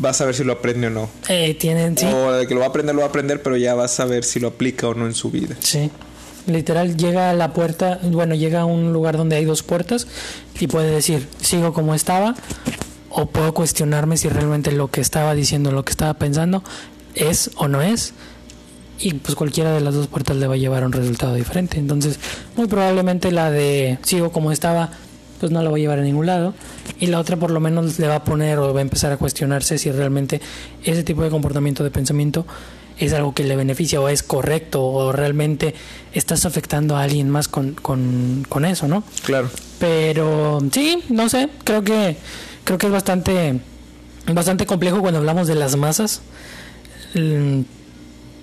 va a saber si lo aprende o no. Eh, tienen, sí. O de que lo va a aprender, lo va a aprender, pero ya va a saber si lo aplica o no en su vida. Sí. Literal, llega a la puerta, bueno, llega a un lugar donde hay dos puertas y puede decir, sigo como estaba, o puedo cuestionarme si realmente lo que estaba diciendo, lo que estaba pensando, es o no es. Y pues cualquiera de las dos puertas le va a llevar a un resultado diferente. Entonces, muy probablemente la de sigo como estaba, pues no la va a llevar a ningún lado. Y la otra por lo menos le va a poner o va a empezar a cuestionarse si realmente ese tipo de comportamiento de pensamiento es algo que le beneficia o es correcto o realmente estás afectando a alguien más con, con, con eso, ¿no? Claro. Pero sí, no sé, creo que creo que es bastante bastante complejo cuando hablamos de las masas.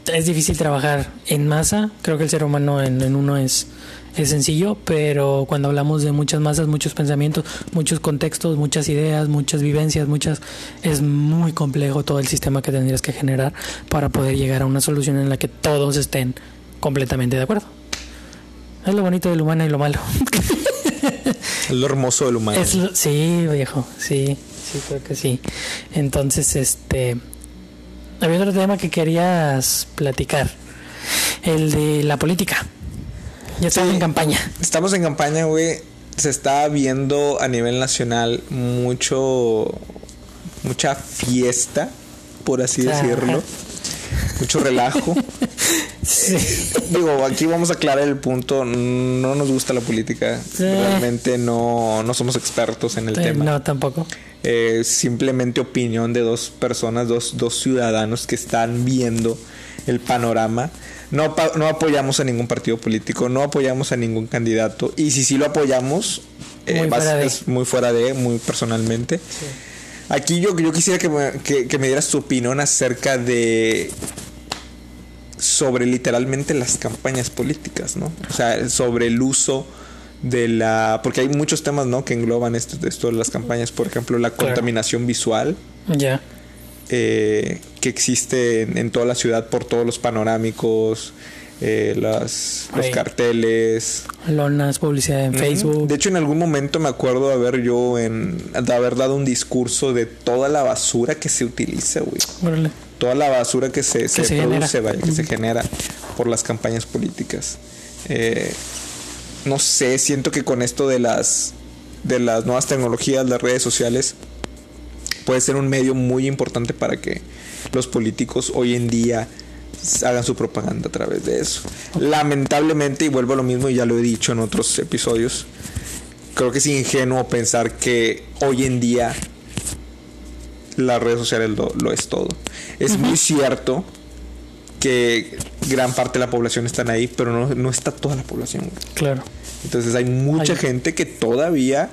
Es difícil trabajar en masa, creo que el ser humano en, en uno es, es sencillo, pero cuando hablamos de muchas masas, muchos pensamientos, muchos contextos, muchas ideas, muchas vivencias, muchas es muy complejo todo el sistema que tendrías que generar para poder llegar a una solución en la que todos estén completamente de acuerdo. Es lo bonito del humano y lo malo. Es lo hermoso del humano. Es lo- sí, viejo, sí, sí, creo que sí. Entonces, este, había otro tema que querías platicar, el de la política. Ya estamos Sí. en campaña. Estamos en campaña, güey. Se está viendo a nivel nacional mucho. mucha fiesta, por así decirlo. Mucho relajo. Sí. Digo, aquí vamos a aclarar el punto. No nos gusta la política. Sí. Realmente no, no somos expertos en el Eh, tema. No, tampoco. Eh, simplemente opinión de dos personas, dos, dos ciudadanos que están viendo el panorama. No, no apoyamos a ningún partido político, no apoyamos a ningún candidato. Y si sí lo apoyamos, eh, Muy fuera es muy fuera de, muy personalmente. Aquí yo, yo quisiera que me, que- que me dieras tu opinión acerca de sobre literalmente las campañas políticas, ¿no? O sea, sobre el uso de la... Porque hay muchos temas, ¿no? Que engloban esto, esto de las campañas. Por ejemplo, la Claro. contaminación visual Ya. eh, que existe en, en toda la ciudad por todos los panorámicos, eh, las, los carteles. Lonas, publicidad en. Facebook. De hecho, en algún momento me acuerdo de haber yo en, de haber dado un discurso de toda la basura que se utiliza, güey. Órale. Toda la basura que se, se se produce, genera. vaya, que se genera por las campañas políticas. Eh, no sé, siento que con esto de las de las nuevas tecnologías, las redes sociales, puede ser un medio muy importante para que los políticos hoy en día hagan su propaganda a través de eso. Lamentablemente, y vuelvo a lo mismo, y ya lo he dicho en otros episodios, creo que es ingenuo pensar que hoy en día las redes sociales lo, lo es todo. Es muy cierto que gran parte de la población están ahí, pero no, no está toda la población. güey. Claro. Entonces hay mucha Hay- gente que todavía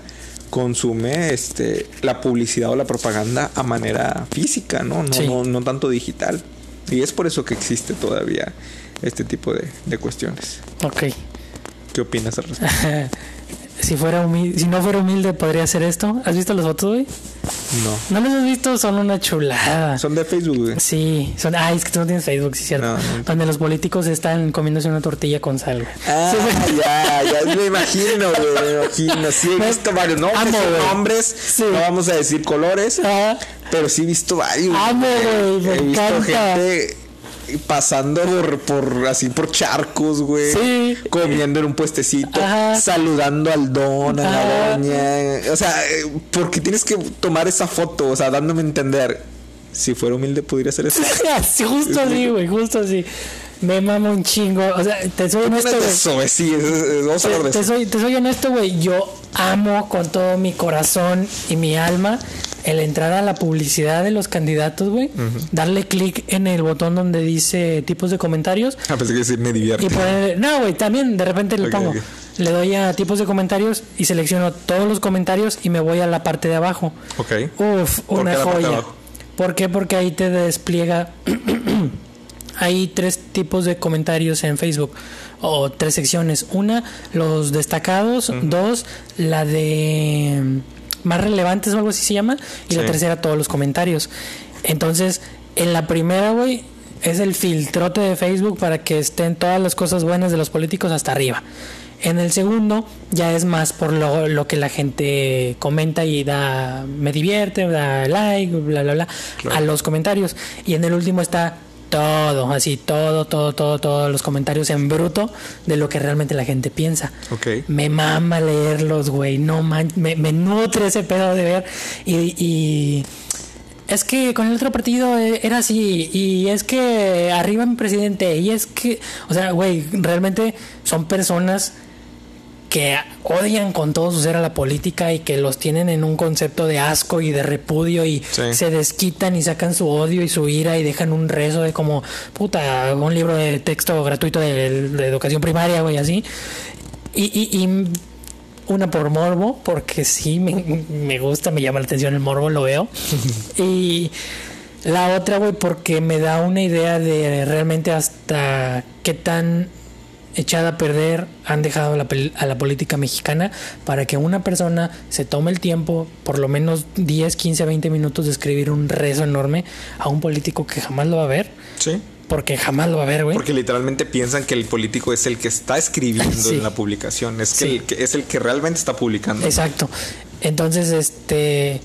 consume este la publicidad o la propaganda a manera física, ¿no? No, Sí. no, no tanto digital. Y es por eso que existe todavía este tipo de, de cuestiones. Ok. ¿Qué opinas al respecto? si fuera humilde, si no fuera humilde podría hacer esto. ¿Has visto las fotos, güey? No. No las has visto, son una chulada. Son de Facebook, güey. Sí, son, ay, es que tú no tienes Facebook, sí, cierto. No, no. Donde los políticos están comiéndose una tortilla con sal, güey. Ah, Sí, ya, ya me imagino, güey, me imagino. Sí, he visto varios nombres, Amo, son nombres, Sí. no vamos a decir colores, Ah, pero sí he visto varios. Amo, güey, me He visto gente pasando por, por así por charcos, güey. Sí. Comiendo en un puestecito, Ajá. saludando al don, a la doña. O sea, eh, porque tienes que tomar esa foto, o sea, dándome a entender. Si fuera humilde, podría hacer eso. sí, justo así, güey, justo así. Me mamo un chingo. O sea, te soy ¿Qué honesto, eso? Sí, vamos a hablar de Te, eso. soy, te soy honesto, güey. Yo amo con todo mi corazón y mi alma el entrar a la publicidad de los candidatos, güey. Darle clic en el botón donde dice tipos de comentarios. Ah, pensé que sí me divierte. Y poner, no, güey, también de repente le Ok, pongo. Le doy a tipos de comentarios y selecciono todos los comentarios y me voy a la parte de abajo. Ok. Uf, ¿Por una qué joya. ¿Por qué? Porque ahí te despliega. Hay tres tipos de comentarios en Facebook o tres secciones. Una, los destacados. Dos, la de mm, más relevantes o algo así se llama. Y la tercera, todos los comentarios. Entonces, en la primera, güey, es el filtrote de Facebook para que estén todas las cosas buenas de los políticos hasta arriba. En el segundo ya es más por lo, lo que la gente comenta y da, me divierte, da like, bla, bla, bla, a los comentarios. Y en el último está todo, así, todo, todo, todo, todos los comentarios en bruto de lo que realmente la gente piensa. Ok. Me mama leerlos, güey, no man, me, me nutre ese pedo de ver y, y es que con el otro partido eh, era así y es que arriba mi presidente y es que, o sea, güey, realmente son personas que odian con todo su ser a la política y que los tienen en un concepto de asco y de repudio y Sí. se desquitan y sacan su odio y su ira y dejan un rezo de como, puta, un libro de texto gratuito de, de educación primaria, güey, así. Y, y, y una por morbo, porque sí, me, me gusta, me llama la atención el morbo, lo veo. y la otra, güey, porque me da una idea de realmente hasta qué tan echada a perder han dejado a la, pel- a la política mexicana para que una persona se tome el tiempo, por lo menos 10, 15, 20 minutos de escribir un rezo enorme a un político que jamás lo va a ver, Sí. porque jamás lo va a ver, güey. Porque literalmente piensan que el político es el que está escribiendo Sí. en la publicación. Es que, Sí. el que es el que realmente está publicando. Exacto. Entonces, este.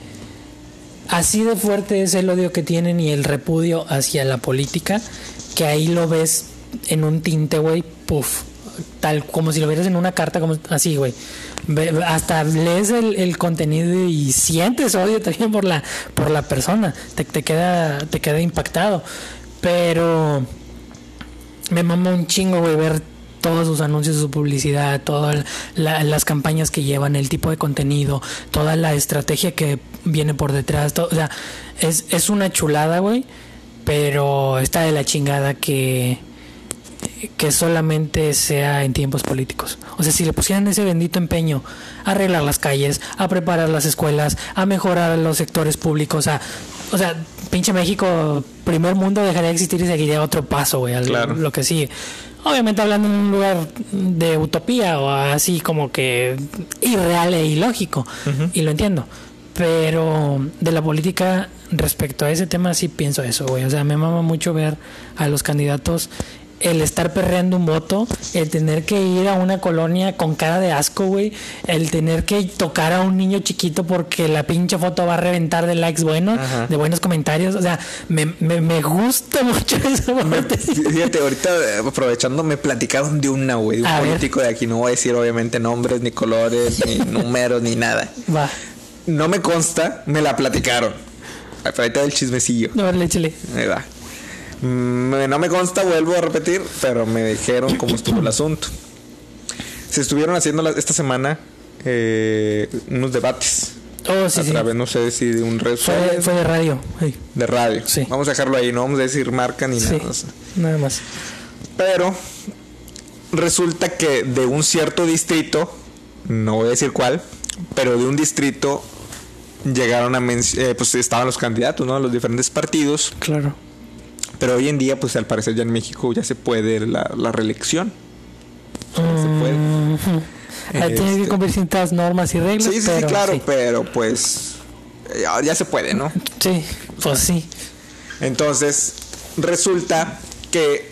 Así de fuerte es el odio que tienen y el repudio hacia la política, que ahí lo ves en un tinte, güey, puf. Tal como si lo vieras en una carta, como así, güey. Hasta lees el, contenido y sientes odio también por la, por la persona. Te, te queda, te queda impactado. Pero me mama un chingo, güey, ver todos sus anuncios, su publicidad, todas la- las campañas que llevan, el tipo de contenido, toda la estrategia que viene por detrás. o sea, es, es una chulada, güey, pero está de la chingada que que solamente sea en tiempos políticos. O sea, si le pusieran ese bendito empeño a arreglar las calles, a preparar las escuelas, a mejorar los sectores públicos, a, o sea, pinche México, primer mundo dejaría de existir y seguiría otro paso, güey, Claro. lo que sigue. Obviamente hablando en un lugar de utopía o así como que irreal e ilógico, y lo entiendo. Pero de la política respecto a ese tema sí pienso eso, güey. O sea, me mama mucho ver a los candidatos el estar perreando un voto, el tener que ir a una colonia con cara de asco, güey, el tener que tocar a un niño chiquito porque la pinche foto va a reventar de likes buenos, Ajá. de buenos comentarios, o sea, me, me, me gusta mucho esa parte. Fíjate, ahorita eh, aprovechando, me platicaron de una, güey, de un A ver. político de aquí. No voy a decir, obviamente, nombres, ni colores, ni números, ni nada. Va, No me consta, me la platicaron. Ahorita del chismecillo. no, échale. Ahí va. Mm, no me consta, vuelvo a repetir, pero me dijeron cómo estuvo el asunto. Se estuvieron haciendo la- esta semana eh, unos debates Oh, sí, a sí. través, no sé si de un red Fue, fue de radio, sí. de radio. Sí. Vamos a dejarlo ahí, no vamos a decir marca ni nada. sea. nada más. Pero resulta que de un cierto distrito, no voy a decir cuál, pero de un distrito llegaron a mencionar, pues estaban los candidatos, ¿no? Los diferentes partidos. Claro. Pero hoy en día, pues al parecer ya en México ya se puede la, la reelección. Ya se puede. Ahí Tiene que Este- cumplir ciertas normas y reglas. Sí, sí, sí, claro, sí. pero pues ya, ya se puede, ¿no? Sí, pues sí. Entonces, resulta que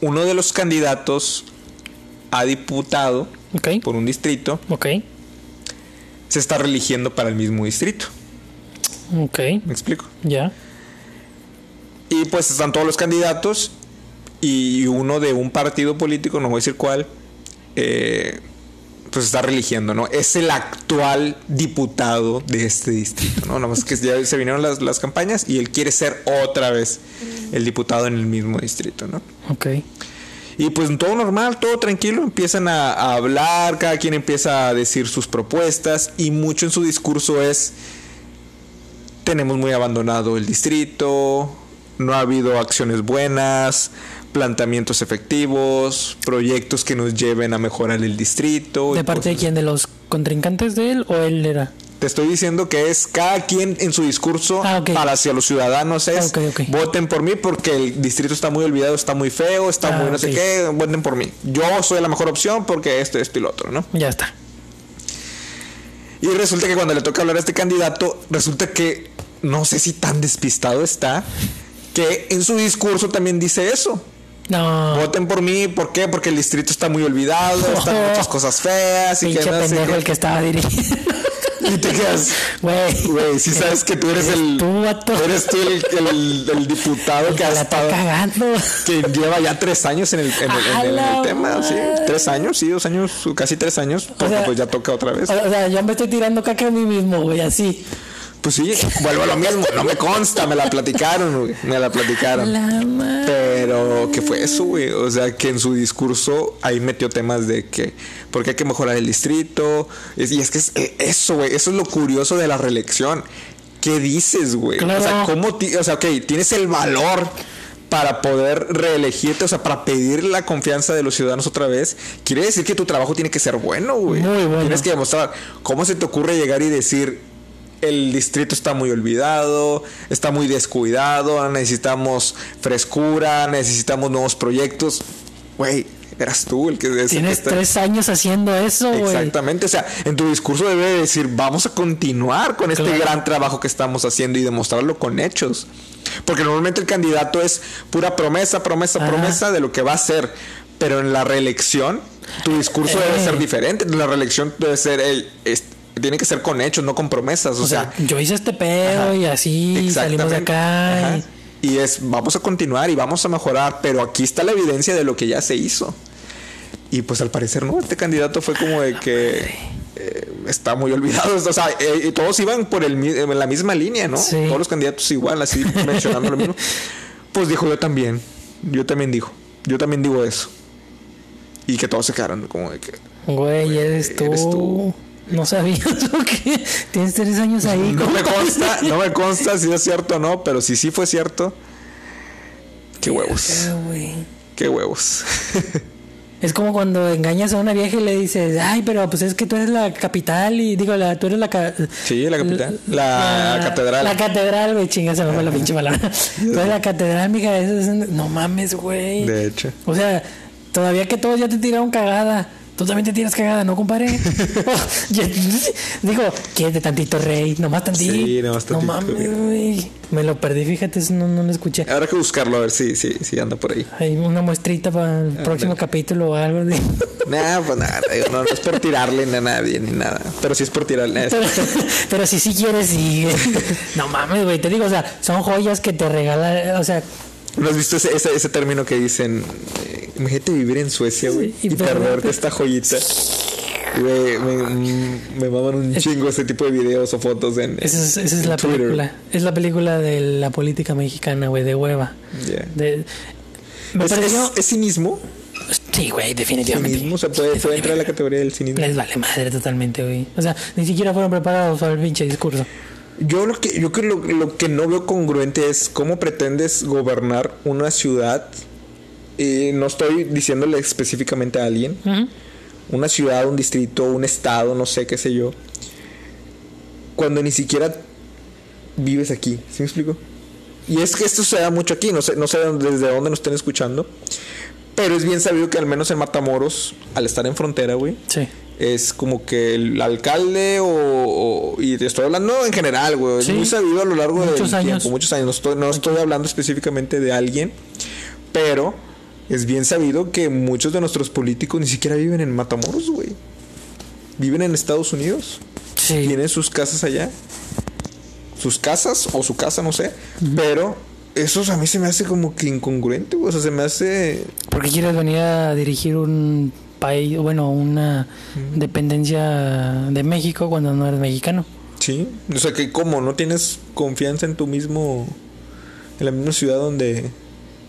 uno de los candidatos a diputado por un distrito se está religiendo para el mismo distrito. ok, ¿Me explico? ya. Y pues están todos los candidatos y uno de un partido político, no voy a decir cuál, eh, pues está religiendo, ¿no? Es el actual diputado de este distrito, ¿no? Nada más que ya se vinieron las, las campañas y él quiere ser otra vez el diputado en el mismo distrito, ¿no? Ok, Y pues todo normal, todo tranquilo, empiezan a, a hablar, cada quien empieza a decir sus propuestas y mucho en su discurso es, tenemos muy abandonado el distrito, no ha habido acciones buenas, planteamientos efectivos, proyectos que nos lleven a mejorar el distrito. ¿De parte de quién? ¿De los contrincantes de él o él era? Te estoy diciendo que es cada quien en su discurso Ah, para hacia los ciudadanos es voten por mí porque el distrito está muy olvidado, está muy feo, está Ah, muy no sé qué, voten por mí. Yo soy la mejor opción porque esto, esto y lo otro, ¿no? Ya está. Y resulta que cuando le toca hablar a este candidato, resulta que no sé si tan despistado está que en su discurso también dice eso. No. Voten por mí, ¿por qué? Porque el distrito está muy olvidado, están Oh. muchas cosas feas y que no pendejo el que estaba dirigiendo. Y te quedas, Güey. güey, si sabes que tú eres el... Tú, vato. Eres tú el, el- el diputado que ha estado... cagando. Que lleva ya tres años en el, en el- en el- el tema, sí. Tres años, sí, dos años, casi tres años, porque sea, pues ya toca otra vez. O sea, yo me estoy tirando caca a mí mismo, güey, así. Pues sí, vuelvo a lo mismo, no me consta, me la platicaron, güey, me la platicaron. La. Pero, ¿qué fue eso, güey? O sea, que en su discurso ahí metió temas de que, porque hay que mejorar el distrito. Y es que es eh, eso, güey, eso es lo curioso de la reelección. ¿Qué dices, güey? O sea, Claro. ¿cómo, ti- o sea, ok, tienes el valor para poder reelegirte, o sea, para pedir la confianza de los ciudadanos otra vez, quiere decir que tu trabajo tiene que ser bueno, güey. Muy bueno. Tienes que demostrar. ¿Cómo se te ocurre llegar y decir, el distrito está muy olvidado, está muy descuidado, necesitamos frescura, necesitamos nuevos proyectos? Güey, eras tú el que... Tienes tres años haciendo eso, güey. Exactamente, o sea, en tu discurso debe de decir, vamos a continuar con este Claro. gran trabajo que estamos haciendo y demostrarlo con hechos. Porque normalmente el candidato es pura promesa, promesa, Ajá. promesa de lo que va a hacer. Pero en la reelección, tu discurso debe Eh. ser diferente. En la reelección debe ser, "Ey, es- tiene que ser con hechos, no con promesas. O, O sea, yo hice este pedo Ajá. y así salimos de acá. Ajá. y- Y es, vamos a continuar y vamos a mejorar, pero aquí está la evidencia de lo que ya se hizo. Y pues al parecer no, este candidato fue como de que eh, está muy olvidado. O sea, eh, y todos iban por el, en la misma línea, ¿no? Sí. Todos los candidatos igual, así mencionando lo mismo. Pues dijo yo también, yo también dijo, yo también digo eso. Y que todos se quedaron como de que... Güey, eres tú. eres tú. No sabías o qué. Tienes tres años ahí. No me consta, no me consta si es cierto o no, pero si sí fue cierto, qué huevos. Qué huevos. Es como cuando engañas a una vieja y le dices, ay, pero pues es que tú eres la capital y digo, la, tú eres la... Sí, la capital. La catedral. La catedral, güey, chinga, se me fue la pinche palabra. tú eres la catedral, mija, eso es- no mames, güey. De hecho. O sea, todavía que todos ya te tiraron cagada. Tú también te tiras cagada, ¿no, compadre? Digo, quédate tantito, rey. Nomás tantito. Sí, nomás No tantito, mames, güey. Me lo perdí, fíjate, no, no lo escuché. Habrá que buscarlo a ver si sí, sí, anda por ahí. Hay una muestrita para el próximo capítulo o algo. de- Nah, pues nada, no, no es por tirarle a nadie ni nada. Pero sí es por tirarle. Pero, pero si sí quieres, sí. No mames, güey. Te digo, o sea, son joyas que te regalan. O sea, ¿No has visto ese, ese, ese término que dicen? eh, imagínate vivir en Suecia, güey. Sí, y y, perderte esta joyita. Güey, me, me maman un chingo ese tipo de videos o fotos en. esa es, esa es en la Twitter. película. Es la película de la política mexicana, güey, de hueva. Yeah. De, me ¿Es, pareció. es, es cinismo? Sí, güey, definitivamente. ¿Cinismo? O sea, puede, puede entrar a la categoría del cinismo. Les vale madre totalmente, güey. O sea, ni siquiera fueron preparados para el pinche discurso. Yo lo que yo creo lo, lo que no veo congruente es cómo pretendes gobernar una ciudad. Y no estoy diciéndole específicamente a alguien. Una ciudad, un distrito, un estado, no sé qué sé yo. Cuando ni siquiera vives aquí. ¿Sí me explico? Y es que esto se da mucho aquí. No sé, no sé desde dónde nos estén escuchando. Pero es bien sabido que al menos en Matamoros, al estar en frontera, güey, Sí. Es como que el alcalde o, o- y te estoy hablando en general, güey, Sí. es muy sabido a lo largo de Muchos años. muchos años. No estoy, no estoy hablando específicamente de alguien, pero es bien sabido que muchos de nuestros políticos ni siquiera viven en Matamoros, güey. Viven en Estados Unidos. Sí. Tienen sus casas allá. Sus casas o su casa, no sé. Pero eso a mí se me hace como que incongruente, güey. O sea, se me hace ¿Por qué quieres venir a dirigir un país, bueno, una dependencia de México cuando no eres mexicano? Sí, o sea que como no tienes confianza en tu mismo, en la misma ciudad donde...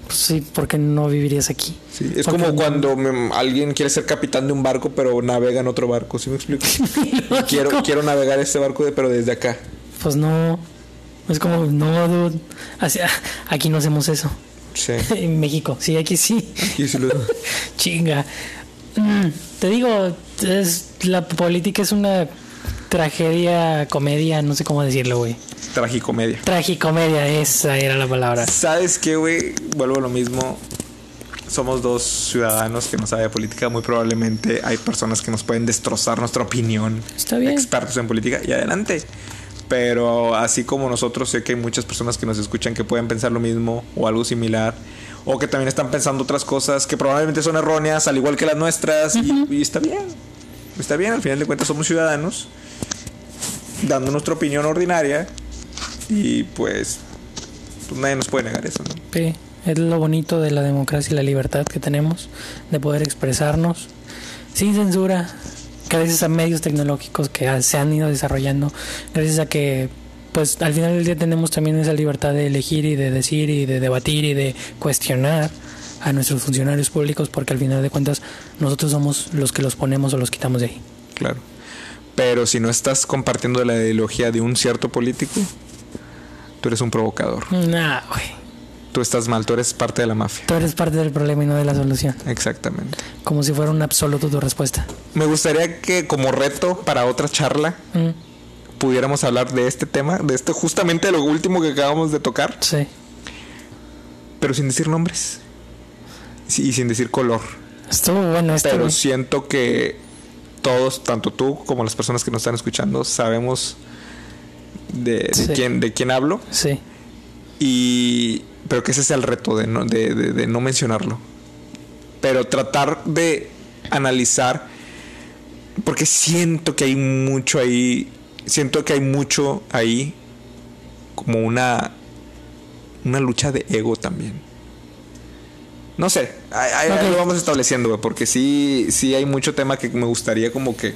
Pues sí, ¿por qué no vivirías aquí? Sí, es Porque como cuando me- alguien quiere ser capitán de un barco pero navega en otro barco, ¿sí me explico? quiero, quiero navegar este barco de- pero desde acá. Pues no. Es como, no, dude. Así- aquí no hacemos eso. Sí, En México, sí, aquí sí. y si lo- Chinga. Mm, te digo, es, la política es una tragedia, comedia, no sé cómo decirlo, güey. tragicomedia. Tragicomedia, esa era la palabra. ¿Sabes qué, güey? Vuelvo a lo mismo. Somos dos ciudadanos que no saben de política. Muy probablemente hay personas que nos pueden destrozar nuestra opinión. Está bien. Expertos en política. Y adelante. Pero así como nosotros, sé que hay muchas personas que nos escuchan que pueden pensar lo mismo o algo similar. O que también están pensando otras cosas que probablemente son erróneas, al igual que las nuestras. y, y está bien. Está bien, al final de cuentas somos ciudadanos. Dando nuestra opinión ordinaria. Y pues, pues nadie nos puede negar eso, ¿no? Sí, es lo bonito de la democracia y la libertad que tenemos de poder expresarnos sin censura, gracias a medios tecnológicos que se han ido desarrollando, gracias a que pues al final del día tenemos también esa libertad de elegir y de decir y de debatir y de cuestionar a nuestros funcionarios públicos porque al final de cuentas nosotros somos los que los ponemos o los quitamos de ahí. Claro. Pero si no estás compartiendo la ideología de un cierto político, tú eres un provocador. Nah, güey. Tú estás mal, tú eres parte de la mafia. Tú eres parte del problema y no de la solución. Exactamente. Como si fuera un absoluto tu respuesta. Me gustaría que como reto para otra charla Mm, pudiéramos hablar de este tema, de este justamente lo último que acabamos de tocar, sí. pero sin decir nombres y sin decir color. Estuvo bueno esto. Pero siento que todos, tanto tú como las personas que nos están escuchando, sabemos de, de Sí. quién, de quién hablo. Sí. Y. Pero que ese es el reto de no, de, de- de no mencionarlo. Pero tratar de analizar. Porque siento que hay mucho ahí. Siento que hay mucho ahí. Como una. Una lucha de ego también. No sé. Ahí, ahí- ahí lo vamos estableciendo, Porque sí, sí hay mucho tema que me gustaría como que.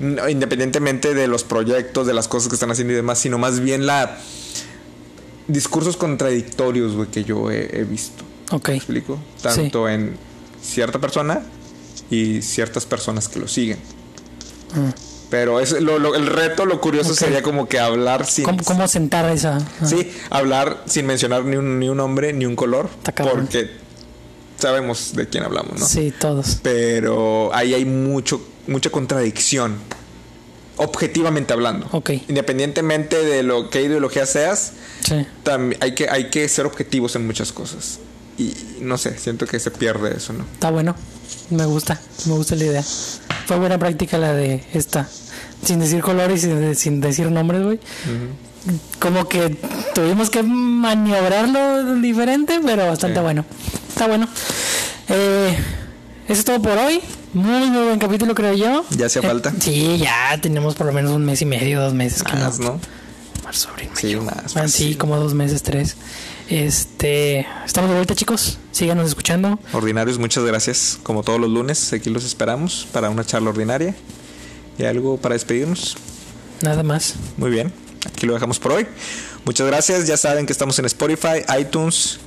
Independientemente de los proyectos, de las cosas que están haciendo y demás, sino más bien la discursos contradictorios, güey, que yo he, he visto. Ok. ¿Me explico? Tanto en cierta persona y ciertas personas que lo siguen. Mm. Pero es lo, lo- el reto, lo curioso sería como que hablar sin... ¿Cómo, cómo sentar esa? ah, Sí, hablar sin mencionar ni un, ni un nombre, ni un color. Porque sabemos de quién hablamos, ¿no? Sí, todos. Pero ahí hay mucho, mucha contradicción. Objetivamente hablando. Ok. Independientemente de lo que ideología seas, Sí. Hay que hay que ser objetivos en muchas cosas y no sé siento que se pierde eso no Está bueno. Me gusta. Me gusta la idea. Fue buena práctica la de esta. Sin decir colores y sin, decir nombres, güey. Como que tuvimos que maniobrarlo diferente, pero bastante Sí. bueno. Está bueno. Eh, eso es todo por hoy. Muy, muy buen capítulo, creo yo. Ya hacía Eh, falta. Sí, ya tenemos por lo menos un mes y medio, dos meses. que más no. no Marzo, abril, Sí, más, Ah, más, sí. como dos meses, tres. Este, estamos de vuelta, chicos. Síganos escuchando. ordinarios muchas gracias como todos los lunes aquí los esperamos para una charla ordinaria y algo para despedirnos Nada más. muy bien aquí lo dejamos por hoy muchas gracias ya saben que estamos en Spotify iTunes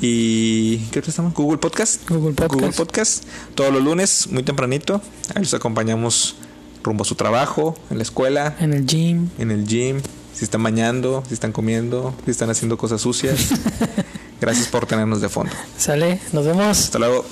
y ¿qué otro estamos? Google Podcast Google Podcast. Google Podcast todos los lunes muy tempranito ahí los acompañamos rumbo a su trabajo en la escuela En el gym. en el gym, si están bañando, si están comiendo, si están haciendo cosas sucias. Gracias por tenernos de fondo. Sale. Nos vemos. Hasta luego.